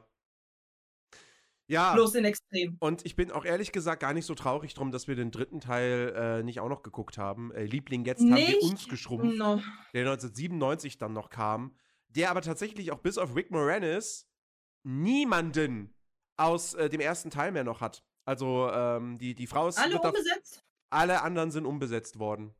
S2: Ja.
S1: Bloß in Extrem.
S2: Und ich bin auch ehrlich gesagt gar nicht so traurig drum, dass wir den dritten Teil äh, nicht auch noch geguckt haben. Äh, Liebling, jetzt haben wir
S1: Nicht?
S2: uns geschrumpft,
S1: No.
S2: der 1997 dann noch kam, der aber tatsächlich auch bis auf Rick Moranis niemanden aus äh, dem ersten Teil mehr noch hat. Also ähm, die, die Frau ist
S1: Alle umgesetzt?
S2: alle anderen sind umbesetzt worden.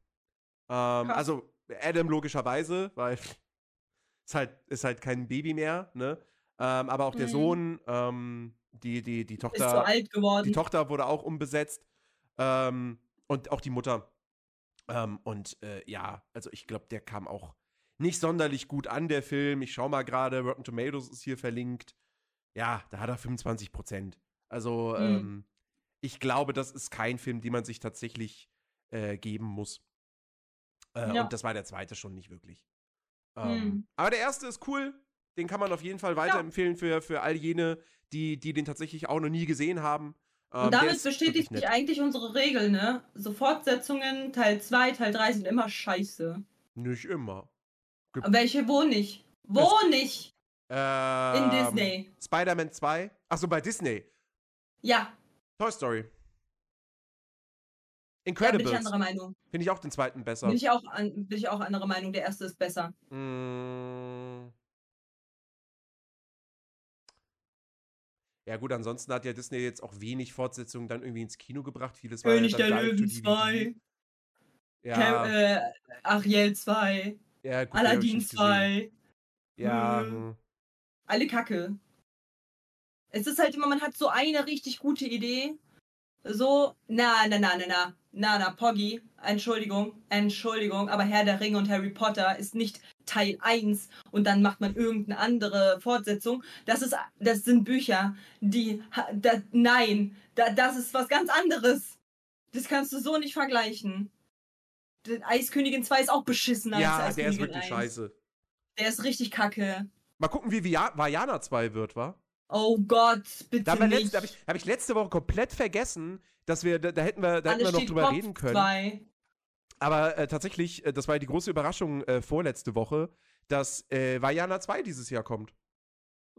S2: Ähm, also Adam logischerweise, weil ist halt, ist halt kein Baby mehr, ne? Ähm, aber auch der
S1: Mhm.
S2: Sohn, ähm, die, die, die
S1: Ist zu
S2: Tochter.
S1: alt geworden.
S2: Die Tochter wurde auch umbesetzt. Ähm, und auch die Mutter. Ähm, und äh, ja, also ich glaube, der kam auch nicht sonderlich gut an, der Film. Ich schau mal gerade, Rotten Tomatoes ist hier verlinkt. Ja, da hat er 25 Prozent. Also,
S1: Mhm.
S2: ähm, ich glaube, das ist kein Film, den man sich tatsächlich äh, geben muss. Äh,
S1: Ja.
S2: Und das war der zweite schon nicht wirklich. Ähm,
S1: Mhm.
S2: Aber der erste ist cool. Den kann man auf jeden Fall weiterempfehlen für, für all jene, die, die den tatsächlich auch noch nie gesehen haben. Ähm,
S1: Und damit bestätigt sich eigentlich unsere Regel, ne? So Fortsetzungen, Teil 2, Teil 3 sind immer scheiße.
S2: Nicht immer.
S1: Welche, wo nicht? Wo nicht? In
S2: Ähm,
S1: Disney.
S2: Spider-Man 2. Achso, bei Disney.
S1: Ja,
S2: Toy Story.
S1: da bin ich
S2: Incredibles.
S1: anderer Meinung.
S2: Finde ich auch den zweiten besser.
S1: Bin ich, auch an, bin ich auch anderer Meinung, der erste ist besser.
S2: Mm. Ja gut, ansonsten hat ja Disney jetzt auch wenig Fortsetzungen dann irgendwie ins Kino gebracht. Vieles war
S1: König
S2: ja dann
S1: der Löwen
S2: DVD.
S1: 2,
S2: Ja,
S1: Cam, äh, Ariel 2,
S2: ja gut,
S1: Aladdin
S2: nicht gesehen.
S1: 2.
S2: Ja,
S1: Mhm.
S2: hm.
S1: alle Kacke. Es ist halt immer, man hat so eine richtig gute Idee. So, na, na, na, na, na, na, na, Poggy, Entschuldigung, Entschuldigung, aber Herr der Ringe und Harry Potter ist nicht Teil 1 und dann macht man irgendeine andere Fortsetzung. Das ist, das sind Bücher, die, da, nein, da, das ist was ganz anderes. Das kannst du so nicht vergleichen. Die Eiskönigin 2 ist auch beschissener als
S2: ja der ist wirklich
S1: 1.
S2: scheiße.
S1: Der ist richtig kacke.
S2: Mal gucken, wie Vajana 2 wird, wa?
S1: Oh Gott, bitte
S2: Da
S1: nicht.
S2: letzte, habe ich, hab ich letzte Woche komplett vergessen, dass wir, da, da hätten wir, da hätten wir noch drüber
S1: Kopf
S2: reden können.
S1: Zwei.
S2: Aber äh, tatsächlich, äh, das war die große Überraschung äh, vorletzte Woche, dass äh, Vajana 2 dieses Jahr kommt.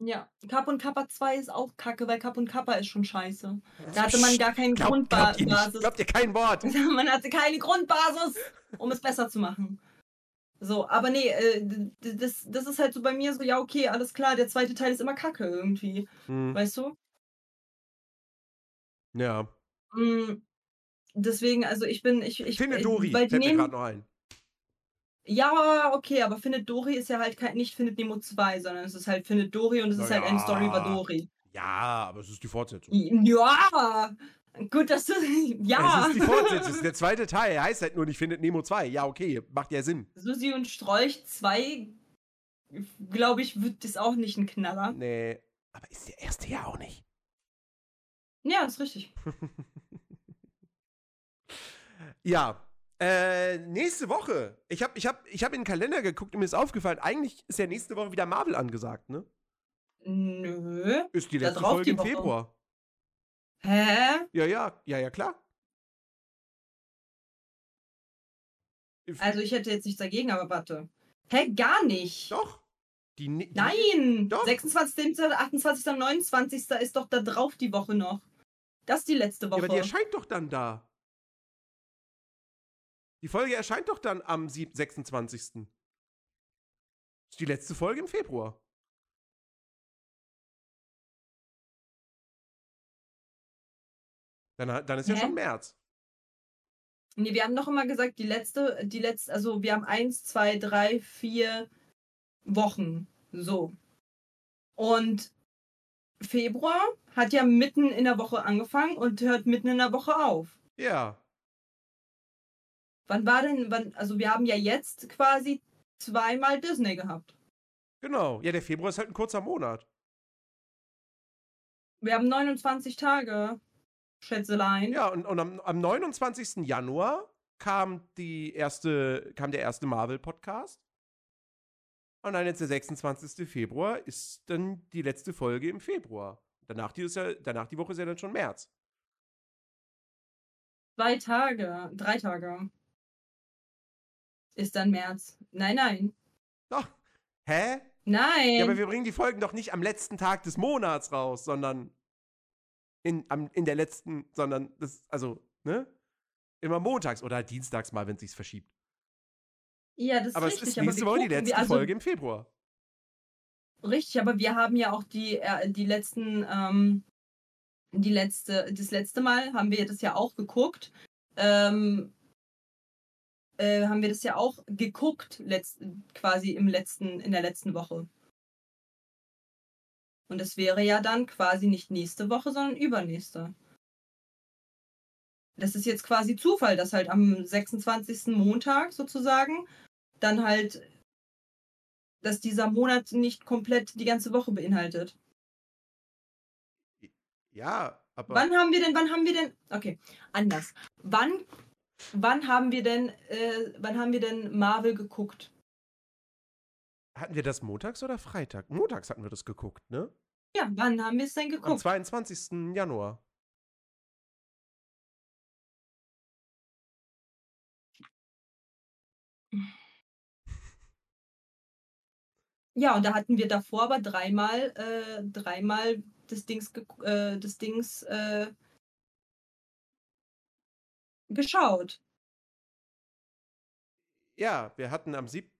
S1: Ja, Kapp und Kappa 2 ist auch kacke, weil Kapp und Kappa ist schon scheiße. Da hatte man gar keine
S2: Glaub, glaubt,
S1: Grundbasis.
S2: glaubt ihr kein Wort?
S1: Man hatte keine Grundbasis, um es besser zu machen. So, aber nee, äh, das, das ist halt so bei mir so, ja, okay, alles klar, der zweite Teil ist immer kacke irgendwie.
S2: Hm,
S1: Weißt du?
S2: ja.
S1: Mm, Deswegen, also ich bin, ich, ich
S2: Finde
S1: äh,
S2: Dori,
S1: weil die
S2: mir
S1: nehmen,
S2: gerade noch ein.
S1: Ja, okay, aber Findet Dory ist ja halt kein, nicht Findet Nemo 2, sondern es ist halt Findet Dory und es ist halt eine Story über. Dory.
S2: Ja, aber es ist die Fortsetzung.
S1: Ja, gut, dass du. Ja,
S2: Es ist die Fortsetzung, der zweite Teil. Er heißt halt nur nicht Findet Nemo 2. Ja, okay, macht ja Sinn.
S1: Susi und Strolch 2, glaube ich, wird das auch nicht ein Knaller.
S2: Nee. Aber ist der erste ja auch nicht.
S1: Ja, ist richtig.
S2: Ja. Äh, nächste Woche. Ich habe ich hab, ich hab in den Kalender geguckt und mir ist aufgefallen, eigentlich ist ja nächste Woche wieder Marvel angesagt, ne?
S1: Nö.
S2: Ist die letzte Folge
S1: die
S2: im
S1: Woche.
S2: Februar.
S1: Hä?
S2: Ja, ja, ja, ja, klar.
S1: Also ich hätte jetzt nichts dagegen, aber warte. Hä, gar nicht.
S2: Doch. Die, ne- die,
S1: Nein!
S2: Doch.
S1: 26., 28., 29. ist doch da drauf die Woche noch. Das ist die letzte
S2: Ja,
S1: Woche.
S2: aber die erscheint doch dann da. Die Folge erscheint doch dann am sieb- 26. Ist die letzte Folge im Februar. Dann, dann ist ja
S1: Hä?
S2: schon März.
S1: Nee, wir haben doch immer gesagt, die letzte, die letzte, also wir haben eins, zwei, drei, vier Wochen. So. Und Februar hat ja mitten in der Woche angefangen und hört mitten in der Woche auf.
S2: Ja.
S1: Wann war denn, wann, also wir haben ja jetzt quasi zweimal Disney gehabt.
S2: Genau. Ja, der Februar ist halt ein kurzer Monat.
S1: Wir haben 29 Tage, Schätzelein.
S2: Ja, und, und am, am 29. Januar kam, die erste, kam der erste Marvel-Podcast. Und dann jetzt der 26. Februar ist dann die letzte Folge im Februar. Danach die, ist ja, danach die Woche ist ja dann schon März.
S1: Zwei Tage, drei Tage. Ist dann März. Nein, nein.
S2: Doch. Hä?
S1: Nein.
S2: Ja, aber wir bringen die Folgen doch nicht am letzten Tag des Monats raus, sondern in, am, in der letzten, sondern das, also, ne? Immer montags oder halt dienstags mal, wenn es sich verschiebt.
S1: ja, das ist
S2: Aber
S1: richtig.
S2: es ist
S1: aber
S2: nächste Woche die letzte
S1: also,
S2: Folge im Februar.
S1: Richtig, aber wir haben ja auch die, äh, die letzten, ähm, die letzte, das letzte Mal haben wir das ja auch geguckt. Ähm, äh, haben wir das ja auch geguckt, letzt, quasi im letzten, in der letzten Woche. Und das wäre ja dann quasi nicht nächste Woche, sondern übernächste. Das ist jetzt quasi Zufall, dass halt am 26. Montag sozusagen dann halt dass dieser Monat nicht komplett die ganze Woche beinhaltet.
S2: Ja, aber.
S1: Wann haben wir denn, wann haben wir denn, okay, anders. Wann, wann haben wir denn, äh, wann haben wir denn Marvel geguckt?
S2: Hatten wir das montags oder Freitag? Montags hatten wir das geguckt, ne?
S1: Ja, wann haben wir es denn
S2: Am
S1: geguckt?
S2: 22. Januar.
S1: Ja, und da hatten wir davor aber dreimal, äh, dreimal das Dings, äh, das Dings, äh, geschaut.
S2: Ja, wir hatten am 7.,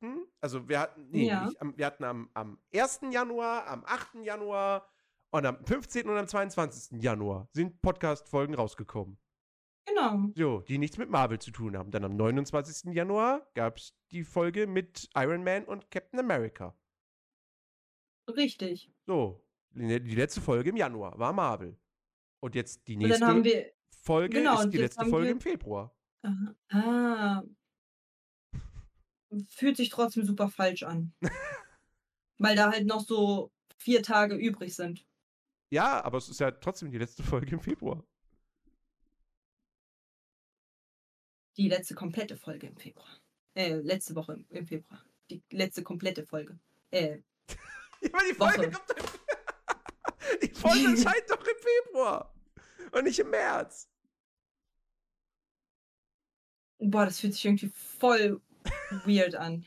S2: also wir hatten, nee,
S1: Ja.
S2: am, wir hatten am, am 1. Januar, am 8. Januar und am 15. und am 22. Januar sind Podcast-Folgen rausgekommen.
S1: Genau.
S2: So, die nichts mit Marvel zu tun haben. Dann am 29. Januar gab es die Folge mit Iron Man und Captain America.
S1: Richtig.
S2: So, die letzte Folge im Januar war Marvel. Und jetzt die nächste
S1: wir,
S2: Folge
S1: genau,
S2: ist die letzte Folge
S1: wir-
S2: im Februar.
S1: ah, fühlt sich trotzdem super falsch an. Weil da halt noch so vier Tage übrig sind.
S2: Ja, aber es ist ja trotzdem die letzte Folge im Februar.
S1: Die letzte komplette Folge im Februar. Äh, letzte Woche im- im Februar. Die letzte komplette Folge. Äh,
S2: Ja, aber die Folge
S1: Woche.
S2: kommt doch Die Folge erscheint doch im Februar. Und nicht im März.
S1: boah, das fühlt sich irgendwie voll weird an.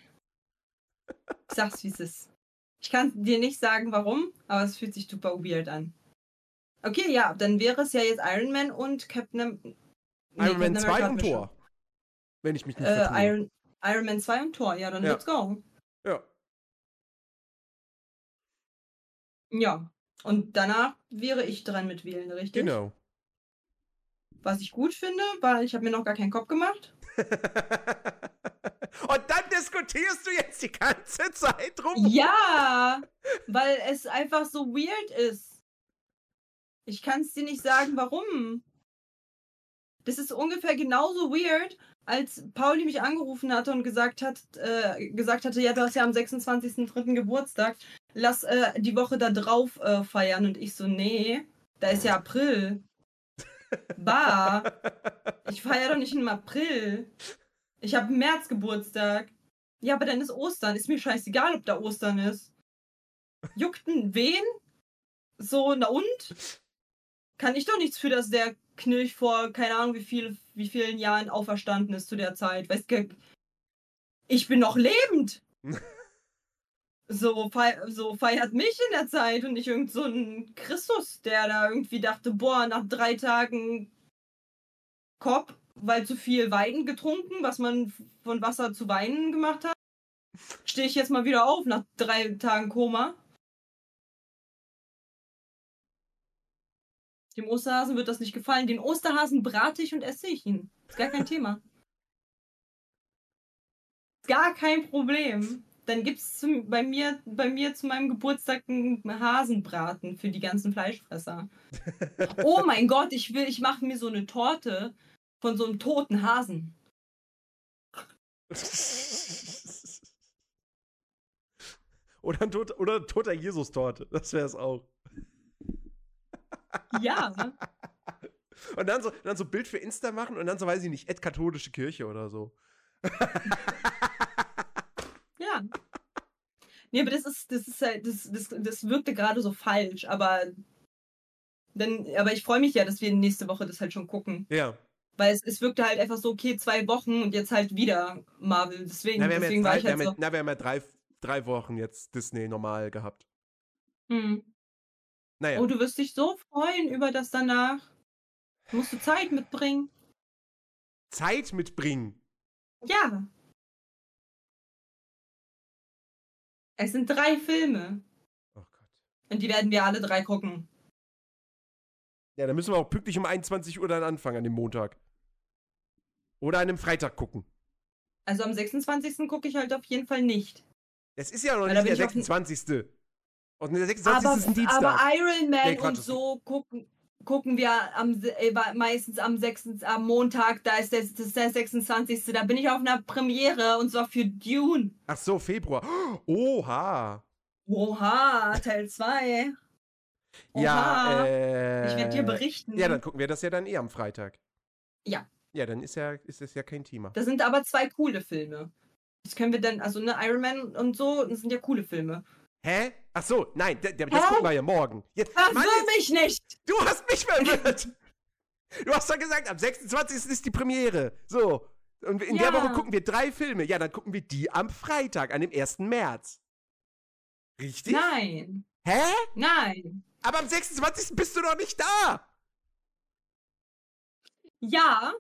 S1: Ich sag's, wie es ist. Ich kann dir nicht sagen, warum, aber es fühlt sich super weird an. Okay, ja, dann wäre es ja jetzt Iron Man und Captain Am nee,
S2: Iron Man
S1: Captain
S2: 2
S1: America
S2: und
S1: hatten wir
S2: Tor. Wenn ich mich nicht
S1: Äh,
S2: vertue.
S1: Iron, Iron Man 2 und Tor, ja, dann
S2: Ja.
S1: let's go.
S2: Ja.
S1: Ja. Und danach wäre ich dran mit wählen, richtig?
S2: Genau.
S1: Was ich gut finde, weil ich habe mir noch gar keinen Kopf gemacht.
S2: Und dann diskutierst du jetzt die ganze Zeit rum.
S1: Ja, weil es einfach so weird ist. Ich kann es dir nicht sagen, warum. Das ist ungefähr genauso weird, als Pauli mich angerufen hatte und gesagt hat, äh, gesagt hatte, ja, du hast ja am 26.03. Geburtstag, lass äh, die Woche da drauf äh, feiern. Und ich so, nee, da ist ja April. Bah, ich feiere doch nicht im April. Ich habe im März Geburtstag. Ja, aber dann ist Ostern. Ist mir scheißegal, ob da Ostern ist. Juckt denn wen? So, na und? Kann ich doch nichts für, dass der Knilch vor, keine Ahnung, wie, viel, wie vielen Jahren auferstanden ist zu der Zeit. Weißt du, ich bin noch lebend. so, fei so feiert mich in der Zeit und nicht irgend so ein Christus, der da irgendwie dachte, boah, nach drei Tagen Kopf, weil zu viel Wein getrunken, was man von Wasser zu Weinen gemacht hat, stehe ich jetzt mal wieder auf nach drei Tagen Koma. Dem Osterhasen wird das nicht gefallen. Den Osterhasen brate ich und esse ich ihn. Ist gar kein Thema. Gar kein Problem. Dann gibt es bei mir, bei mir zu meinem Geburtstag einen Hasenbraten für die ganzen Fleischfresser. Oh mein Gott, ich will, ich mache mir so eine Torte von so einem toten Hasen.
S2: oder, ein tot, oder ein toter Jesus-Torte. Das wäre es auch.
S1: Ja.
S2: Und dann so, dann so Bild für Insta machen und dann so, weiß ich nicht, Ed katholische Kirche oder so.
S1: Ja. Nee, aber das ist, das ist halt, das, das, das wirkte gerade so falsch, aber dann, aber ich freue mich ja, dass wir nächste Woche das halt schon gucken.
S2: Ja.
S1: Weil es, es wirkte halt einfach so, okay, zwei Wochen und jetzt halt wieder Marvel. Deswegen,
S2: Na, wir
S1: deswegen
S2: jetzt
S1: war
S2: drei,
S1: ich
S2: wir,
S1: halt
S2: haben,
S1: so.
S2: na, wir haben ja drei, drei Wochen jetzt Disney normal gehabt.
S1: Hm.
S2: Naja.
S1: Oh, du wirst dich so freuen über das danach. Musst du Zeit mitbringen.
S2: Zeit mitbringen.
S1: Ja. Es sind drei Filme.
S2: Oh Gott.
S1: Und die werden wir alle drei gucken.
S2: Ja, dann müssen wir auch pünktlich um 21 Uhr dann anfangen an dem Montag. Oder an dem Freitag gucken.
S1: Also am 26. gucke ich halt auf jeden Fall nicht.
S2: Es ist ja noch nicht der
S1: ich auf den-
S2: 26. Und der 26.
S1: Aber,
S2: ist ein Dienstag.
S1: aber Iron Man
S2: Nee,
S1: und
S2: das-
S1: so gucken, gucken wir am, äh, meistens am 6. am Montag, da ist der, das ist der 26. Da bin ich auf einer Premiere und zwar für Dune.
S2: Ach so, Februar. Oha.
S1: Oha, Teil 2.
S2: Ja, äh.
S1: Ich werde dir berichten.
S2: Ja, dann gucken wir das ja dann eh am Freitag.
S1: Ja.
S2: Ja, dann ist ja, ist das ja kein Thema.
S1: Das sind aber zwei coole Filme. Das können wir dann, also ne, Iron Man und so, das sind ja coole Filme.
S2: Hä? Ach so, nein, das
S1: Hä?
S2: gucken wir ja morgen. Jetzt, Mann,
S1: Verwirr
S2: jetzt,
S1: mich nicht!
S2: du hast mich verwirrt. du hast doch gesagt, am 26. ist die Premiere. So. Und in der
S1: Ja.
S2: Woche gucken wir drei Filme. Ja, dann gucken wir die am Freitag, an dem 1. März. Richtig?
S1: Nein,
S2: Hä?
S1: nein.
S2: Aber am 26. bist du doch nicht da.
S1: Ja,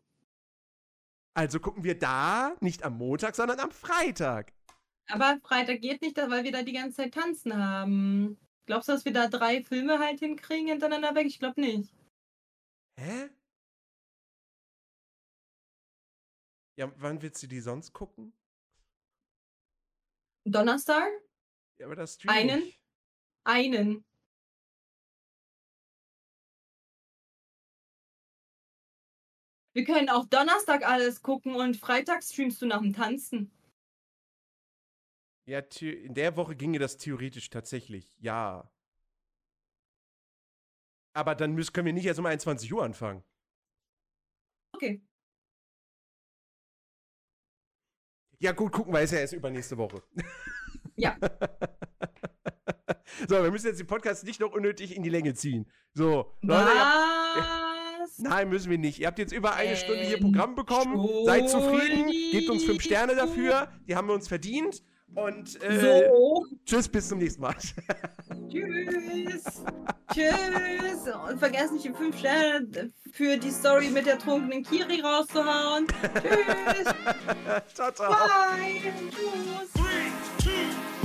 S2: Also gucken wir da nicht am Montag, sondern am Freitag.
S1: Aber Freitag geht nicht, weil wir da die ganze Zeit tanzen haben. Glaubst du, dass wir da drei Filme halt hinkriegen hintereinander weg? Ich glaube nicht.
S2: Hä? Ja, wann willst du die sonst gucken?
S1: Donnerstag?
S2: Ja, aber das stream
S1: Einen?
S2: ich.
S1: Einen. Wir können auch Donnerstag alles gucken und Freitag streamst du nach dem Tanzen.
S2: Ja, in der Woche ginge das theoretisch tatsächlich, ja. Aber dann müssen, können wir nicht erst um 21 Uhr anfangen.
S1: Okay.
S2: Ja, gut, gucken wir, ist ja erst übernächste Woche.
S1: Ja.
S2: so, wir müssen jetzt den Podcast nicht noch unnötig in die Länge ziehen. So, Leute,
S1: Was?
S2: nein, müssen wir nicht. Ihr habt jetzt über eine Stunde hier Programm bekommen. Seid zufrieden, gebt uns fünf Sterne dafür. Die haben wir uns verdient. Und äh,
S1: So.
S2: tschüss, bis zum nächsten Mal.
S1: Tschüss. Tschüss. Und vergesst nicht die 5 Sterne für die Story mit der trunkenen Kiri rauszuhauen. Tschüss.
S2: ciao, ciao.
S1: Bye. Tschüss.
S3: Three, two.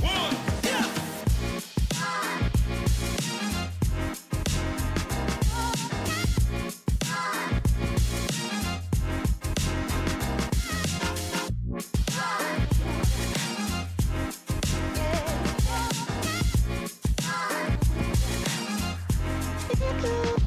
S3: go.